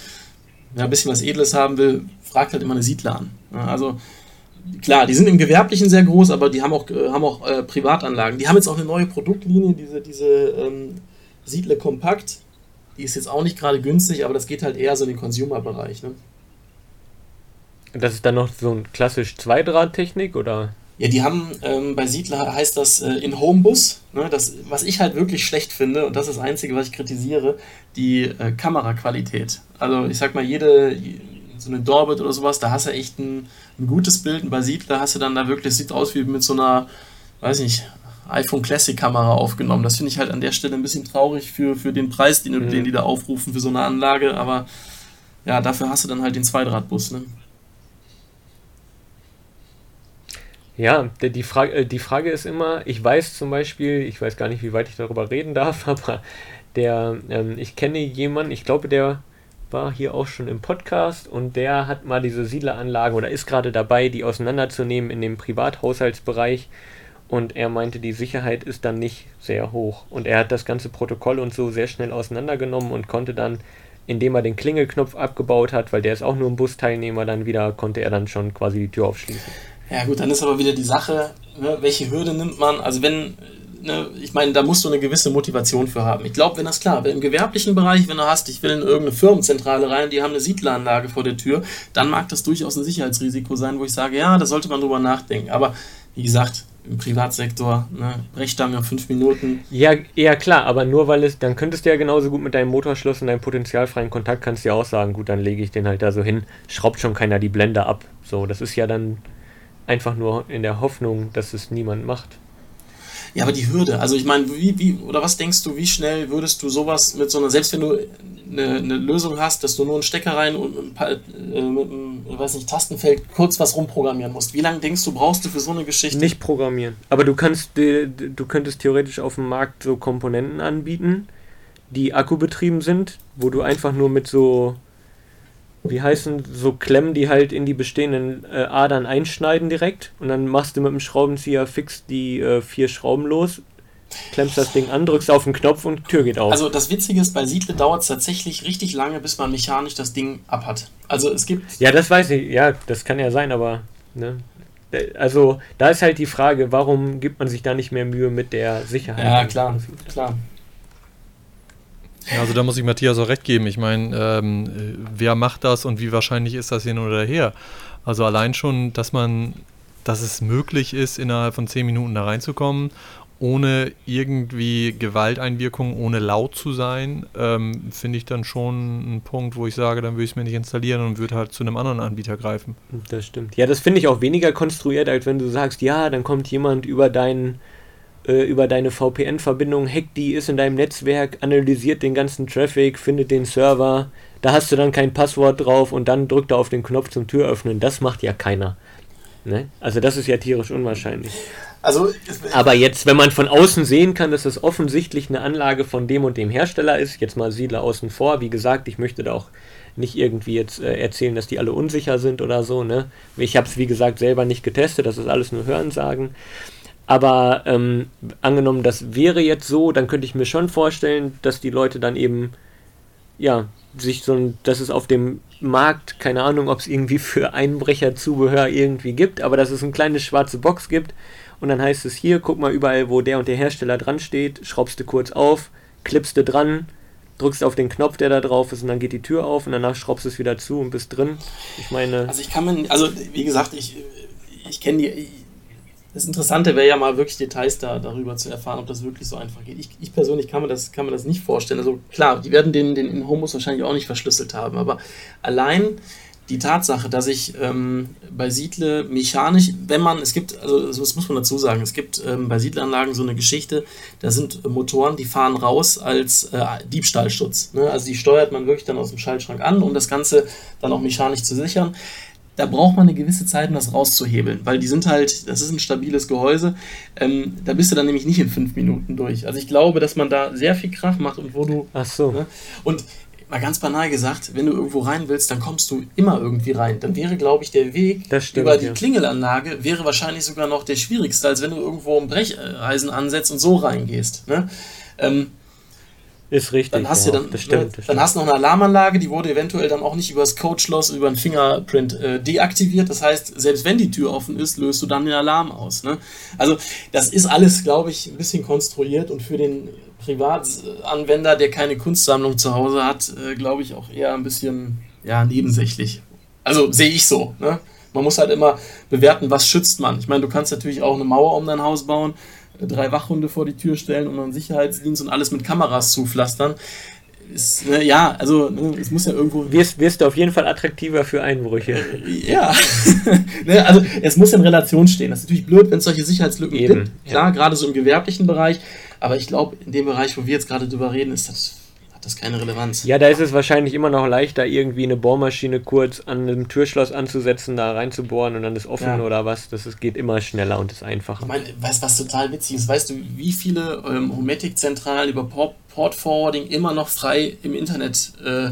C: ja, ein bisschen was Edles haben will, fragt halt immer eine Siedler an. also klar, die sind im Gewerblichen sehr groß, aber die haben auch, äh, haben auch äh, Privatanlagen. Die haben jetzt auch eine neue Produktlinie, diese, diese ähm, Siedle Kompakt. Die ist jetzt auch nicht gerade günstig, aber das geht halt eher so in den Consumer-Bereich. Ne?
B: Das ist dann noch so ein klassisch Zweidraht-Technik oder?
C: Ja, die haben ähm, bei Siedler heißt das äh, in Homebus. Ne, das, was ich halt wirklich schlecht finde, und das ist das Einzige, was ich kritisiere, die äh, Kameraqualität. Also ich sag mal, jede, so eine Dorbit oder sowas, da hast du echt ein, ein gutes Bild. Und bei Siedler hast du dann da wirklich, sieht aus wie mit so einer, weiß nicht, iPhone Classic Kamera aufgenommen. Das finde ich halt an der Stelle ein bisschen traurig für, für den Preis, den, mhm. den die da aufrufen für so eine Anlage. Aber ja, dafür hast du dann halt den Zweidrahtbus. Ne?
B: Ja, die Frage, äh, die Frage ist immer, ich weiß zum Beispiel, ich weiß gar nicht, wie weit ich darüber reden darf, aber der, ähm, ich kenne jemanden, ich glaube, der war hier auch schon im Podcast und der hat mal diese Siedleranlage oder ist gerade dabei, die auseinanderzunehmen in dem Privathaushaltsbereich und er meinte, die Sicherheit ist dann nicht sehr hoch und er hat das ganze Protokoll und so sehr schnell auseinandergenommen und konnte dann, indem er den Klingelknopf abgebaut hat, weil der ist auch nur ein Busteilnehmer, dann wieder konnte er dann schon quasi die Tür aufschließen.
C: Ja gut, dann ist aber wieder die Sache, ne, welche Hürde nimmt man? Also wenn, ne, ich meine, da musst du eine gewisse Motivation für haben. Ich glaube, wenn das klar, wenn im gewerblichen Bereich, wenn du hast, ich will in irgendeine Firmenzentrale rein, die haben eine Siedleranlage vor der Tür, dann mag das durchaus ein Sicherheitsrisiko sein, wo ich sage, ja, da sollte man drüber nachdenken. Aber wie gesagt, im Privatsektor, ne, Brechstange fünf Minuten.
B: Ja, ja klar, aber nur weil es, dann könntest du ja genauso gut mit deinem Motorschloss und deinem potenzialfreien Kontakt kannst du ja auch sagen, gut, dann lege ich den halt da so hin, schraubt schon keiner die Blende ab. So, das ist ja dann einfach nur in der Hoffnung, dass es niemand macht.
C: Ja, aber die Hürde, also ich meine, wie, wie, oder was denkst du, wie schnell würdest du sowas mit so einer, selbst wenn du eine, eine Lösung hast, dass du nur einen Stecker rein und ein paar, äh, mit einem, weiß nicht, Tastenfeld kurz was rumprogrammieren musst. Wie lange denkst du, brauchst du für so eine Geschichte?
B: Nicht programmieren. Aber du kannst, du könntest theoretisch auf dem Markt so Komponenten anbieten, die akkubetrieben sind, wo du einfach nur mit so wie heißen, so Klemmen, die halt in die bestehenden äh, Adern einschneiden direkt und dann machst du mit dem Schraubenzieher fix die äh, vier Schrauben los, klemmst das Ding an, drückst auf den Knopf und die Tür geht auf.
C: Also das Witzige ist, bei Siedle dauert es tatsächlich richtig lange, bis man mechanisch das Ding abhat. Also es gibt...
B: Ja, das weiß ich, ja, das kann ja sein, aber... Ne? Also da ist halt die Frage, warum gibt man sich da nicht mehr Mühe mit der Sicherheit?
C: Ja, klar, klar.
A: Also da muss ich Matthias auch recht geben. Ich meine, ähm, wer macht das und wie wahrscheinlich ist das hin oder her? Also allein schon, dass man, dass es möglich ist, innerhalb von zehn Minuten da reinzukommen, ohne irgendwie Gewalteinwirkung, ohne laut zu sein, ähm, finde ich dann schon ein Punkt, wo ich sage, dann würde ich es mir nicht installieren und würde halt zu einem anderen Anbieter greifen.
B: Das stimmt. Ja, das finde ich auch weniger konstruiert, als wenn du sagst, ja, dann kommt jemand über deinen äh, über deine VPN-Verbindung, hackt die, ist in deinem Netzwerk, analysiert den ganzen Traffic, findet den Server, da hast du dann kein Passwort drauf und dann drückt er auf den Knopf zum Tür öffnen. Das macht ja keiner. Ne? Also das ist ja tierisch unwahrscheinlich. Also, Aber jetzt, wenn man von außen sehen kann, dass das offensichtlich eine Anlage von dem und dem Hersteller ist, jetzt mal Siedler außen vor, wie gesagt, ich möchte da auch nicht irgendwie jetzt äh, erzählen, dass die alle unsicher sind oder so. Ne? Ich habe es, wie gesagt, selber nicht getestet, das ist alles nur Hörensagen. Aber ähm, angenommen, das wäre jetzt so, dann könnte ich mir schon vorstellen, dass die Leute dann eben, ja, sich so ein, dass es auf dem Markt, keine Ahnung, ob es irgendwie für Einbrecherzubehör irgendwie gibt, aber dass es eine kleine schwarze Box gibt und dann heißt es hier, guck mal überall, wo der und der Hersteller dran steht, schraubst du kurz auf, klippst du dran, drückst auf den Knopf, der da drauf ist und dann geht die Tür auf und danach schraubst du es wieder zu und bist drin. Ich meine.
C: Also ich kann mir, also wie gesagt, ich, ich kenne die das Interessante wäre ja mal wirklich Details da, darüber zu erfahren, ob das wirklich so einfach geht. Ich, ich persönlich kann mir, das, kann mir das nicht vorstellen. Also klar, die werden den, den in Homos wahrscheinlich auch nicht verschlüsselt haben, aber allein die Tatsache, dass ich ähm, bei Siedle mechanisch, wenn man, es gibt, also das muss man dazu sagen, es gibt ähm, bei Siedleanlagen so eine Geschichte, da sind Motoren, die fahren raus als äh, Diebstahlschutz. Ne? Also die steuert man wirklich dann aus dem Schaltschrank an, um das Ganze dann auch mechanisch zu sichern da braucht man eine gewisse Zeit, um das rauszuhebeln, weil die sind halt, das ist ein stabiles Gehäuse. Ähm, da bist du dann nämlich nicht in fünf Minuten durch. Also ich glaube, dass man da sehr viel Kraft macht und wo du.
B: Ach so.
C: Ne, und mal ganz banal gesagt, wenn du irgendwo rein willst, dann kommst du immer irgendwie rein. Dann wäre, glaube ich, der Weg
B: stimmt,
C: über die
B: ja.
C: Klingelanlage wäre wahrscheinlich sogar noch der schwierigste, als wenn du irgendwo ein Brecheisen ansetzt und so reingehst. Ne? Ähm,
B: ist richtig.
C: Dann hast ja, du dann,
B: das stimmt,
C: ne,
B: das
C: dann
B: stimmt.
C: hast du noch eine Alarmanlage, die wurde eventuell dann auch nicht über das Codeschloss, über ein Fingerprint äh, deaktiviert. Das heißt, selbst wenn die Tür offen ist, löst du dann den Alarm aus. Ne? Also das ist alles, glaube ich, ein bisschen konstruiert und für den Privatanwender, der keine Kunstsammlung zu Hause hat, äh, glaube ich auch eher ein bisschen ja, nebensächlich. Also sehe ich so. Ne? Man muss halt immer bewerten, was schützt man. Ich meine, du kannst natürlich auch eine Mauer um dein Haus bauen drei Wachhunde vor die Tür stellen und einen Sicherheitsdienst und alles mit Kameras zupflastern. Ist, ne, ja, also ne, es muss ja irgendwo.
B: Wirst, wirst du auf jeden Fall attraktiver für Einbrüche.
C: Äh, ja. ne, also es muss in Relation stehen. Das ist natürlich blöd, wenn es solche Sicherheitslücken
B: Eben,
C: gibt. Klar, gerade so im gewerblichen Bereich. Aber ich glaube, in dem Bereich, wo wir jetzt gerade drüber reden, ist das hat das keine Relevanz.
B: Ja, da ist es wahrscheinlich immer noch leichter, irgendwie eine Bohrmaschine kurz an einem Türschloss anzusetzen, da reinzubohren und dann ist offen
C: Ja.
B: oder was. Das ist, geht immer schneller und ist einfacher.
C: Ich meine, weißt du, was total witzig ist? Weißt du, wie viele ähm, Hometic-Zentralen über Port, Port Forwarding immer noch frei im Internet äh,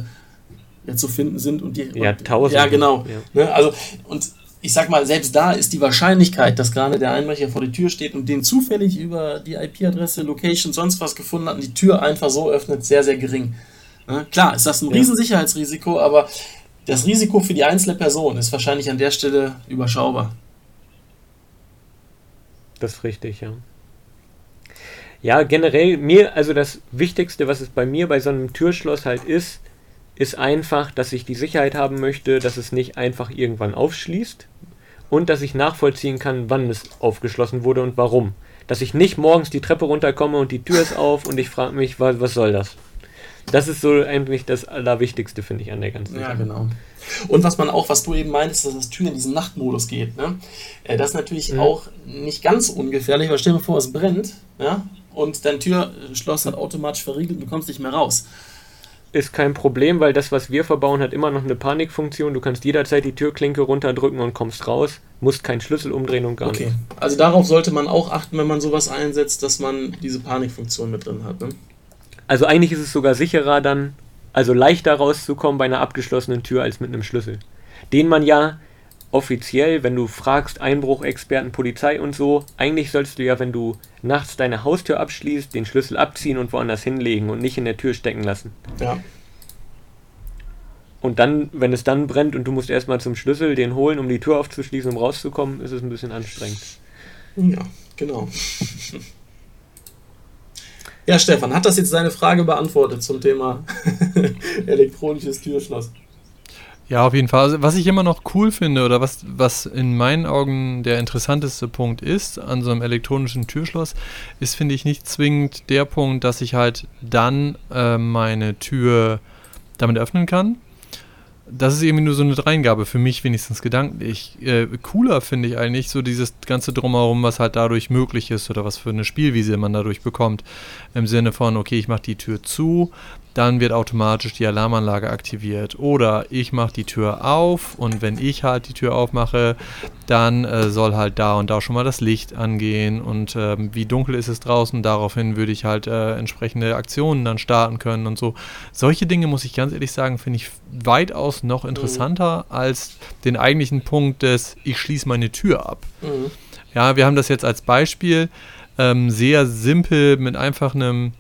C: ja, zu finden sind? Und die,
B: Ja,
C: und,
B: tausende.
C: Ja, genau.
B: Ja.
C: Ne, also, und ich sag mal, selbst da ist die Wahrscheinlichkeit, dass gerade der Einbrecher vor die Tür steht und den zufällig über die IP-Adresse, Location, sonst was gefunden hat und die Tür einfach so öffnet, sehr, sehr gering. Ne? Klar, ist das ein
B: Ja.
C: Riesensicherheitsrisiko, aber das Risiko für die einzelne Person ist wahrscheinlich an der Stelle überschaubar.
B: Das ist richtig, ja. Ja, generell mir, also das Wichtigste, was es bei mir bei so einem Türschloss halt ist, ist einfach, dass ich die Sicherheit haben möchte, dass es nicht einfach irgendwann aufschließt und dass ich nachvollziehen kann, wann es aufgeschlossen wurde und warum. Dass ich nicht morgens die Treppe runterkomme und die Tür ist auf und ich frage mich, was, was soll das? Das ist so eigentlich das Allerwichtigste, finde ich, an der ganzen
C: Ja,
B: Sache.
C: genau. Und was man auch, was du eben meintest, dass das Tür in diesen Nachtmodus geht, ne? Äh, Das ist natürlich
B: Mhm.
C: auch nicht ganz ungefährlich, weil stell dir mal vor, es brennt, ja, und dein Türschloss hat automatisch verriegelt und du kommst nicht mehr raus.
B: Ist kein Problem, weil das, was wir verbauen, hat immer noch eine Panikfunktion. Du kannst jederzeit die Türklinke runterdrücken und kommst raus. Musst keinen Schlüssel umdrehen und gar
C: Okay.
B: nichts.
C: Also darauf sollte man auch achten, wenn man sowas einsetzt, dass man diese Panikfunktion mit drin hat, ne?
B: Also eigentlich ist es sogar sicherer dann, also leichter rauszukommen bei einer abgeschlossenen Tür als mit einem Schlüssel. Den man ja offiziell, wenn du fragst, Einbruchexperten, Polizei und so, eigentlich sollst du ja, wenn du nachts deine Haustür abschließt, den Schlüssel abziehen und woanders hinlegen und nicht in der Tür stecken lassen.
C: Ja.
B: Und dann, wenn es dann brennt und du musst erstmal zum Schlüssel den holen, um die Tür aufzuschließen, um rauszukommen, ist es ein bisschen anstrengend.
C: Ja, genau. Ja, Stefan, hat das jetzt deine Frage beantwortet zum Thema elektronisches Türschloss?
A: Ja, auf jeden Fall. Also, was ich immer noch cool finde oder was, was in meinen Augen der interessanteste Punkt ist an so einem elektronischen Türschloss, ist, finde ich, nicht zwingend der Punkt, dass ich halt dann äh, meine Tür damit öffnen kann. Das ist irgendwie nur so eine Dreingabe, für mich wenigstens gedanklich. Äh, cooler finde ich eigentlich so dieses ganze Drumherum, was halt dadurch möglich ist oder was für eine Spielwiese man dadurch bekommt. Im Sinne von, okay, ich mache die Tür zu, dann wird automatisch die Alarmanlage aktiviert. Oder ich mache die Tür auf und wenn ich halt die Tür aufmache, dann äh, soll halt da und da schon mal das Licht angehen und ähm, wie dunkel ist es draußen, daraufhin würde ich halt äh, entsprechende Aktionen dann starten können und so. Solche Dinge, muss ich ganz ehrlich sagen, finde ich weitaus noch interessanter als den eigentlichen Punkt des, ich schließe meine Tür ab.
C: Mhm.
A: Ja, wir haben das jetzt als Beispiel ähm, sehr simpel mit einfach einem,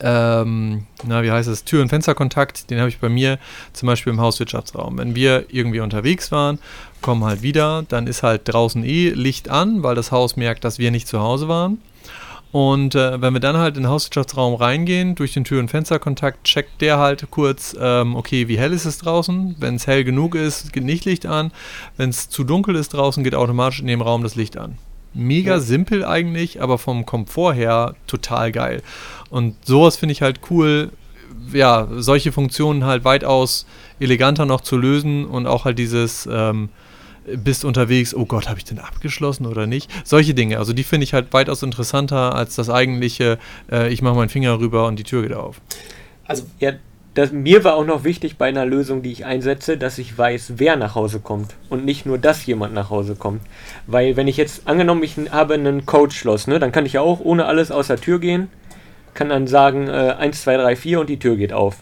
A: ähm, na, wie heißt es, Tür- und Fensterkontakt, den habe ich bei mir zum Beispiel im Hauswirtschaftsraum. Wenn wir irgendwie unterwegs waren, kommen halt wieder, dann ist halt draußen eh Licht an, weil das Haus merkt, dass wir nicht zu Hause waren. Und äh, wenn wir dann halt in den Hauswirtschaftsraum reingehen, durch den Tür- und Fensterkontakt, checkt der halt kurz, ähm, okay, wie hell ist es draußen? Wenn es hell genug ist, geht nicht Licht an. Wenn es zu dunkel ist draußen, geht automatisch in dem Raum das Licht an. Mega
C: Ja.
A: simpel eigentlich, aber vom Komfort her total geil. Und sowas finde ich halt cool, ja, solche Funktionen halt weitaus eleganter noch zu lösen und auch halt dieses, ähm, bist unterwegs, oh Gott, habe ich den abgeschlossen oder nicht? Solche Dinge, also die finde ich halt weitaus interessanter als das eigentliche, äh, ich mache meinen Finger rüber und die Tür geht auf.
C: Also,
B: Ja, das, mir war auch noch wichtig bei einer Lösung, die ich einsetze, dass ich weiß, wer nach Hause kommt und nicht nur, dass jemand nach Hause kommt. Weil wenn ich jetzt, angenommen, ich habe einen Codeschloss, ne, dann kann ich ja auch ohne alles aus der Tür gehen, kann dann sagen äh, 1, 2, 3, 4 und die Tür geht auf.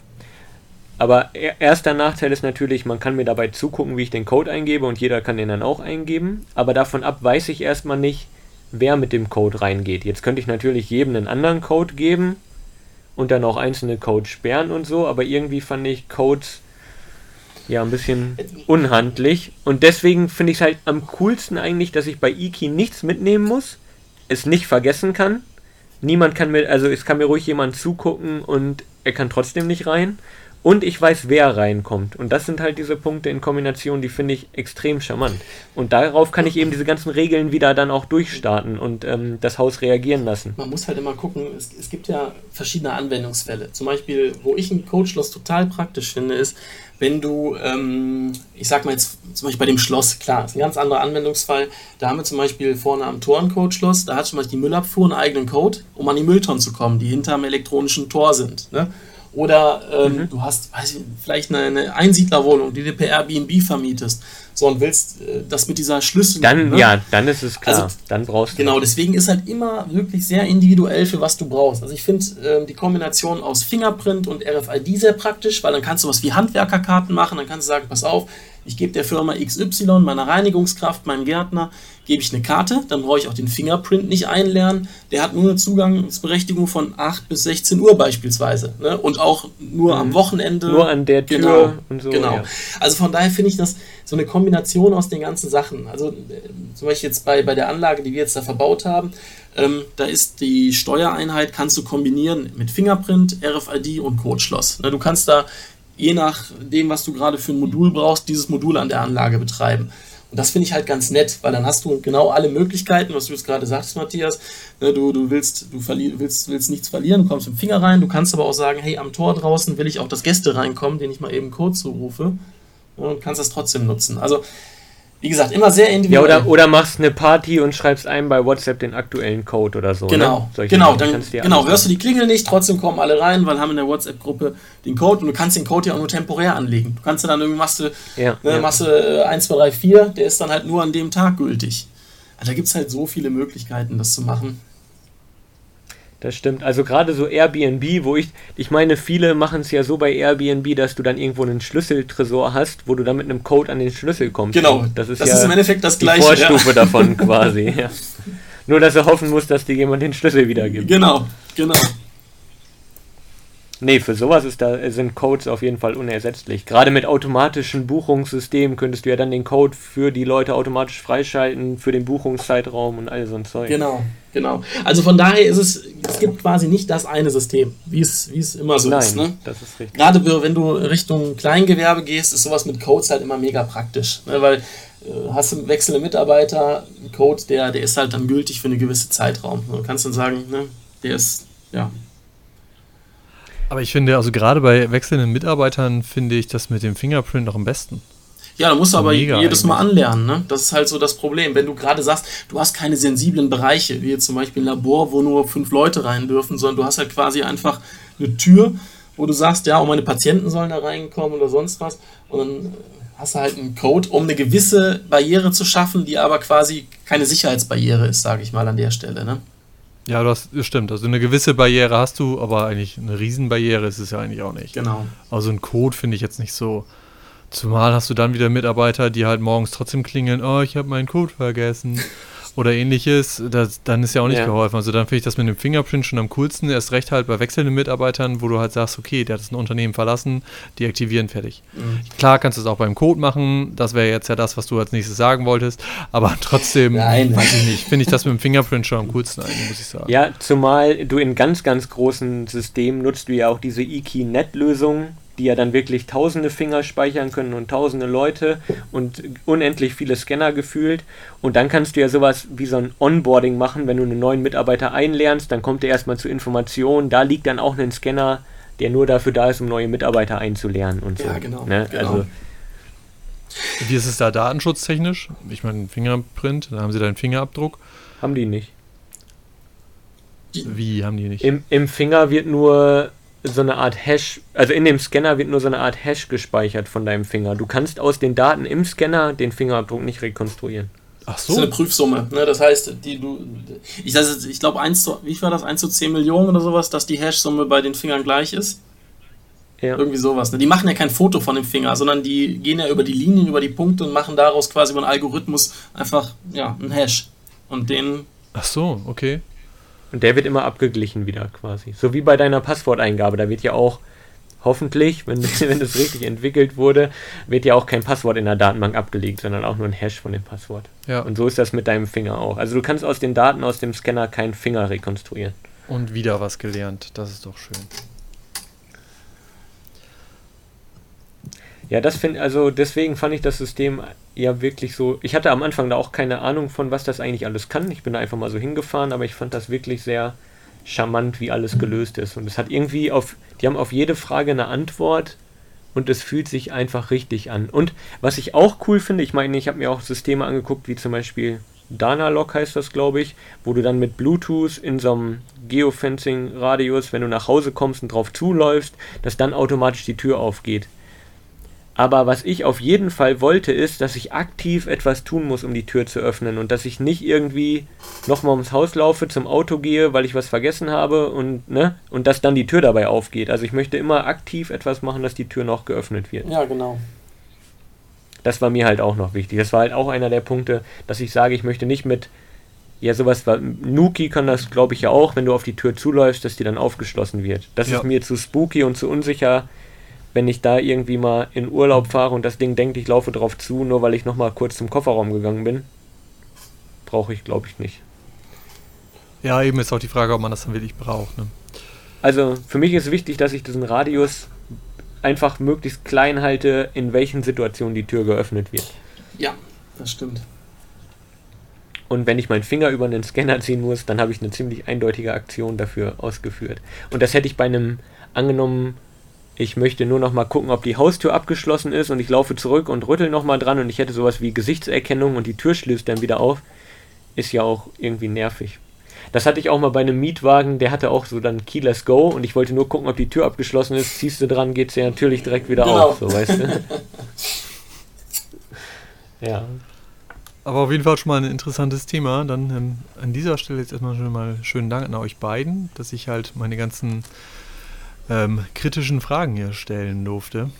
B: Aber er- erster Nachteil ist natürlich, man kann mir dabei zugucken, wie ich den Code eingebe und jeder kann den dann auch eingeben. Aber davon ab weiß ich erstmal nicht, wer mit dem Code reingeht. Jetzt könnte ich natürlich jedem einen anderen Code geben und dann auch einzelne Codes sperren und so, aber irgendwie fand ich Codes ja ein bisschen unhandlich und deswegen finde ich es halt am coolsten eigentlich, dass ich bei Iki nichts mitnehmen muss, es nicht vergessen kann. Niemand kann mir, also es kann mir ruhig jemand zugucken und er kann trotzdem nicht rein. Und ich weiß, wer reinkommt. Und das sind halt diese Punkte in Kombination, die finde ich extrem charmant. Und darauf kann ich eben diese ganzen Regeln wieder dann auch durchstarten und ähm, das Haus reagieren lassen.
C: man muss halt immer gucken, es, es gibt ja verschiedene Anwendungsfälle. Zum Beispiel, wo ich ein Codeschloss total praktisch finde, ist, wenn du, ähm, ich sag mal jetzt zum Beispiel bei dem Schloss, klar, ist ein ganz anderer Anwendungsfall. Da haben wir zum Beispiel vorne am Tor ein Codeschloss, da hat zum Beispiel die Müllabfuhr einen eigenen Code, um an die Mülltonnen zu kommen, die hinterm elektronischen Tor sind. Ne? Oder ähm, du hast weiß ich, vielleicht eine, eine Einsiedlerwohnung, die du per Airbnb vermietest. So und willst äh, das mit dieser Schlüssel.
B: Dann,
C: ne?
B: ja, dann ist es klar.
C: Also,
B: dann brauchst du.
C: Genau, deswegen ist halt immer wirklich sehr individuell, für was du brauchst. Also ich finde ähm, die Kombination aus Fingerprint und RFID sehr praktisch, weil dann kannst du was wie Handwerkerkarten machen, dann kannst du sagen, pass auf, ich gebe der Firma XY, meiner Reinigungskraft, meinem Gärtner, gebe ich eine Karte, dann brauche ich auch den Fingerprint nicht einlernen. Der hat nur eine Zugangsberechtigung von 8 bis 16 Uhr beispielsweise. Ne? Und auch nur am Wochenende.
B: Nur an der Tür
C: Genau,
B: und so.
C: genau.
B: Ja.
C: Also von daher finde ich das so eine Kombination aus den ganzen Sachen. Also äh, zum Beispiel jetzt bei, bei der Anlage, die wir jetzt da verbaut haben, ähm, da ist die Steuereinheit, kannst du kombinieren mit Fingerprint, RFID und Codeschloss. Ne, du kannst da je nachdem, was du gerade für ein Modul brauchst, dieses Modul an der Anlage betreiben. Und das finde ich halt ganz nett, weil dann hast du genau alle Möglichkeiten, was du jetzt gerade sagst, Matthias. Ne, du, du willst, du willst, willst nichts verlieren, du kommst mit dem Finger rein, du kannst aber auch sagen, hey, am Tor draußen will ich auch, dass Gäste reinkommen, den ich mal eben Code zurufe. Und kannst das trotzdem nutzen. Also wie gesagt, immer sehr
B: individuell. Ja, oder, oder machst eine Party und schreibst einem bei WhatsApp den aktuellen Code oder so.
C: Genau, ne? genau, dann, genau hörst du die Klingel nicht, trotzdem kommen alle rein, weil haben in der WhatsApp-Gruppe den Code und du kannst den Code ja auch nur temporär anlegen. Du kannst dann irgendwie, machst du, ja, ne, ja. machst du 1, 2, 3, 4, der ist dann halt nur an dem Tag gültig. Also da gibt es halt so viele Möglichkeiten, das zu machen.
B: Das stimmt. Also gerade so Airbnb, wo ich, ich meine, viele machen es ja so bei Airbnb, dass du dann irgendwo einen Schlüsseltresor hast, wo du dann mit einem Code an den Schlüssel kommst.
C: Genau. Das ist das ja ist im Endeffekt das
B: die gleiche. Vorstufe ja. davon quasi. Ja. Nur, dass er hoffen muss, dass dir jemand den Schlüssel wiedergibt.
C: Genau, genau.
B: Nee, für sowas ist da, sind Codes auf jeden Fall unersetzlich. Gerade mit automatischen Buchungssystemen könntest du ja dann den Code für die Leute automatisch freischalten, für den Buchungszeitraum und all so ein Zeug.
C: Genau, genau. Also von daher ist es, es gibt quasi nicht das eine System, wie es, wie es immer so
B: Nein,
C: ist. Ne?
B: das ist richtig.
C: Gerade wenn du Richtung Kleingewerbe gehst, ist sowas mit Codes halt immer mega praktisch. Ne? Weil äh, hast du wechselnde Mitarbeiter, ein Code, der, der ist halt dann gültig für eine gewisse Zeitraum. Du kannst dann sagen, ne, der ist, ja,
A: aber ich finde, also gerade bei wechselnden Mitarbeitern finde ich das mit dem Fingerprint noch am besten.
C: Ja, da musst du aber jedes eigentlich. Mal anlernen, ne? Das ist halt so das Problem. Wenn du gerade sagst, du hast keine sensiblen Bereiche, wie jetzt zum Beispiel ein Labor, wo nur fünf Leute rein dürfen, sondern du hast halt quasi einfach eine Tür, wo du sagst, ja, auch meine Patienten sollen da reinkommen oder sonst was. Und dann hast du halt einen Code, um eine gewisse Barriere zu schaffen, die aber quasi keine Sicherheitsbarriere ist, sage ich mal an der Stelle, ne?
A: Ja, das stimmt. Also eine gewisse Barriere hast du, aber eigentlich eine Riesenbarriere ist es ja eigentlich auch nicht.
C: Genau.
A: Also ein Code finde ich jetzt nicht so. Zumal hast du dann wieder Mitarbeiter, die halt morgens trotzdem klingeln, oh, ich habe meinen Code vergessen oder ähnliches, das, dann ist ja auch nicht ja. geholfen. Also dann finde ich das mit dem Fingerprint schon am coolsten. Erst recht halt bei wechselnden Mitarbeitern, wo du halt sagst, okay, der hat das Unternehmen verlassen, deaktivieren, fertig. Mhm. Klar kannst du es auch beim Code machen, das wäre jetzt ja das, was du als nächstes sagen wolltest, aber trotzdem,
C: Nein.
A: weiß ich nicht, finde ich das mit dem Fingerprint schon am coolsten eigentlich, muss ich sagen.
B: Ja, zumal du in ganz, ganz großen Systemen nutzt du ja auch diese E-Key-Net-Lösung, die ja dann wirklich tausende Finger speichern können und tausende Leute und unendlich viele Scanner gefühlt. Und dann kannst du ja sowas wie so ein Onboarding machen, wenn du einen neuen Mitarbeiter einlernst, dann kommt er erstmal zu Informationen, da liegt dann auch ein Scanner, der nur dafür da ist, um neue Mitarbeiter einzulernen und so.
C: Ja, genau. Ne? genau.
B: Also,
A: wie ist es da datenschutztechnisch? Ich meine, Fingerprint, da haben sie deinen Fingerabdruck.
B: Haben die nicht.
A: Wie haben die nicht?
B: Im, Im Finger wird nur so eine Art Hash, also in dem Scanner wird nur so eine Art Hash gespeichert von deinem Finger. Du kannst aus den Daten im Scanner den Fingerabdruck nicht rekonstruieren.
C: Ach so. Das ist eine Prüfsumme. Ne? Das heißt, die du. Ich, ich glaube, 1 zu, wie war das? 1 zu 10 Millionen oder sowas, dass die Hash-Summe bei den Fingern gleich ist? Ja. Irgendwie sowas. Ne? Die machen ja kein Foto von dem Finger, sondern die gehen ja über die Linien, über die Punkte und machen daraus quasi über einen Algorithmus einfach ja, einen Hash. Und den.
A: Ach so, okay.
B: Und der wird immer abgeglichen wieder quasi. So wie bei deiner Passworteingabe. Da wird ja auch hoffentlich, wenn, wenn das richtig entwickelt wurde, wird ja auch kein Passwort in der Datenbank abgelegt, sondern auch nur ein Hash von dem Passwort.
A: Ja.
B: Und so ist das mit deinem Finger auch. Also du kannst aus den Daten aus dem Scanner keinen Finger rekonstruieren.
A: Und wieder was gelernt. Das ist doch schön.
B: Ja, das finde also deswegen fand ich das System ja wirklich so. Ich hatte am Anfang da auch keine Ahnung von, was das eigentlich alles kann. Ich bin da einfach mal so hingefahren, aber ich fand das wirklich sehr charmant, wie alles gelöst ist. Und es hat irgendwie auf, die haben auf jede Frage eine Antwort und es fühlt sich einfach richtig an. Und was ich auch cool finde, ich meine, ich habe mir auch Systeme angeguckt, wie zum Beispiel Danalog heißt das, glaube ich, wo du dann mit Bluetooth in so einem Geofencing-Radius, wenn du nach Hause kommst und drauf zuläufst, dass dann automatisch die Tür aufgeht. Aber was ich auf jeden Fall wollte, ist, dass ich aktiv etwas tun muss, um die Tür zu öffnen und dass ich nicht irgendwie nochmal ums Haus laufe, zum Auto gehe, weil ich was vergessen habe und, ne, und dass dann die Tür dabei aufgeht. Also ich möchte immer aktiv etwas machen, dass die Tür noch geöffnet wird.
C: Ja, genau.
B: Das war mir halt auch noch wichtig. Das war halt auch einer der Punkte, dass ich sage, ich möchte nicht mit, ja, sowas war, Nuki kann das, glaube ich, ja auch, wenn du auf die Tür zuläufst, dass die dann aufgeschlossen wird. Das ja. ist mir zu spooky und zu unsicher wenn ich da irgendwie mal in Urlaub fahre und das Ding denkt, ich laufe drauf zu, nur weil ich nochmal kurz zum Kofferraum gegangen bin, brauche ich, glaube ich, nicht.
A: Ja, eben ist auch die Frage, ob man das dann wirklich braucht. Ne?
B: Also für mich ist wichtig, dass ich diesen Radius einfach möglichst klein halte, in welchen Situationen die Tür geöffnet wird.
C: Ja, Das stimmt.
B: Und wenn ich meinen Finger über einen Scanner ziehen muss, dann habe ich eine ziemlich eindeutige Aktion dafür ausgeführt. Und das hätte ich bei einem angenommen, ich möchte nur noch mal gucken, ob die Haustür abgeschlossen ist und ich laufe zurück und rüttel noch mal dran und ich hätte sowas wie Gesichtserkennung und die Tür schließt dann wieder auf, ist ja auch irgendwie nervig. Das hatte ich auch mal bei einem Mietwagen, der hatte auch so dann Key Let's Go und ich wollte nur gucken, ob die Tür abgeschlossen ist. Ziehst du dran, geht sie ja natürlich direkt wieder genau. auf, so weißt du.
A: ja. Aber auf jeden Fall schon mal ein interessantes Thema. Dann ähm, an dieser Stelle jetzt erstmal schon mal schönen Dank an euch beiden, dass ich halt meine ganzen ähm, kritischen Fragen hier stellen durfte.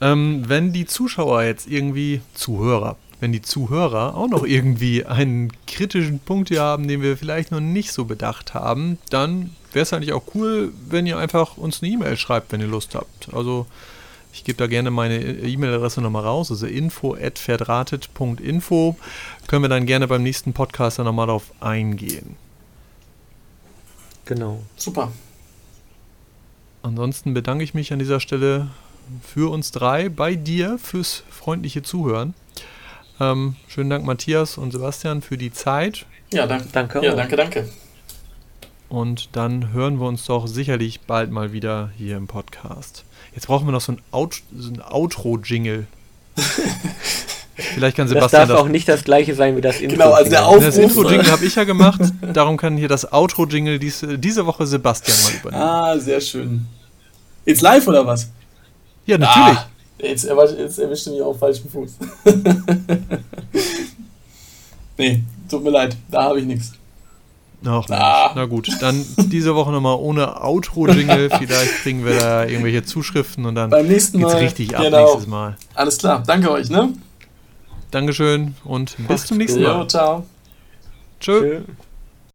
A: Ähm, wenn die Zuschauer jetzt irgendwie, Zuhörer, wenn die Zuhörer auch noch irgendwie einen kritischen Punkt hier haben, den wir vielleicht noch nicht so bedacht haben, dann wäre es eigentlich auch cool, wenn ihr einfach uns eine E-Mail schreibt, wenn ihr Lust habt. Also ich gebe da gerne meine E-Mail-Adresse nochmal raus, also info.verdrahtet.info. Können wir dann gerne beim nächsten Podcast dann nochmal darauf eingehen.
B: Genau.
C: Super.
A: Ansonsten bedanke ich mich an dieser Stelle für uns drei, bei dir, fürs freundliche Zuhören. Ähm, schönen Dank, Matthias und Sebastian, für die Zeit.
C: Ja, danke. danke ja, danke, danke.
A: Und dann hören wir uns doch sicherlich bald mal wieder hier im Podcast. Jetzt brauchen wir noch so ein, Out so ein Outro-Jingle.
B: Vielleicht kann Sebastian. Das darf das auch nicht das gleiche sein wie das
A: Intro. Genau, also der Aufruf. Das Intro-Jingle habe ich ja gemacht. Darum kann hier das Outro-Jingle dies, diese Woche Sebastian mal übernehmen.
C: Ah, sehr schön. Jetzt live oder was?
A: Ja, natürlich. Ah,
C: jetzt, jetzt erwischt du mich auf falschen Fuß. nee, tut mir leid, da habe ich nichts.
A: Ach, ah. Na gut, dann diese Woche nochmal ohne Outro-Jingle. Vielleicht kriegen wir da irgendwelche Zuschriften und dann
C: Beim nächsten
A: geht's
C: Mal,
A: richtig ab genau. nächstes Mal.
C: Alles klar, danke euch, ne?
A: Dankeschön und bis zum nächsten Mal.
C: Jo, ciao.
A: Tschö. Tschö.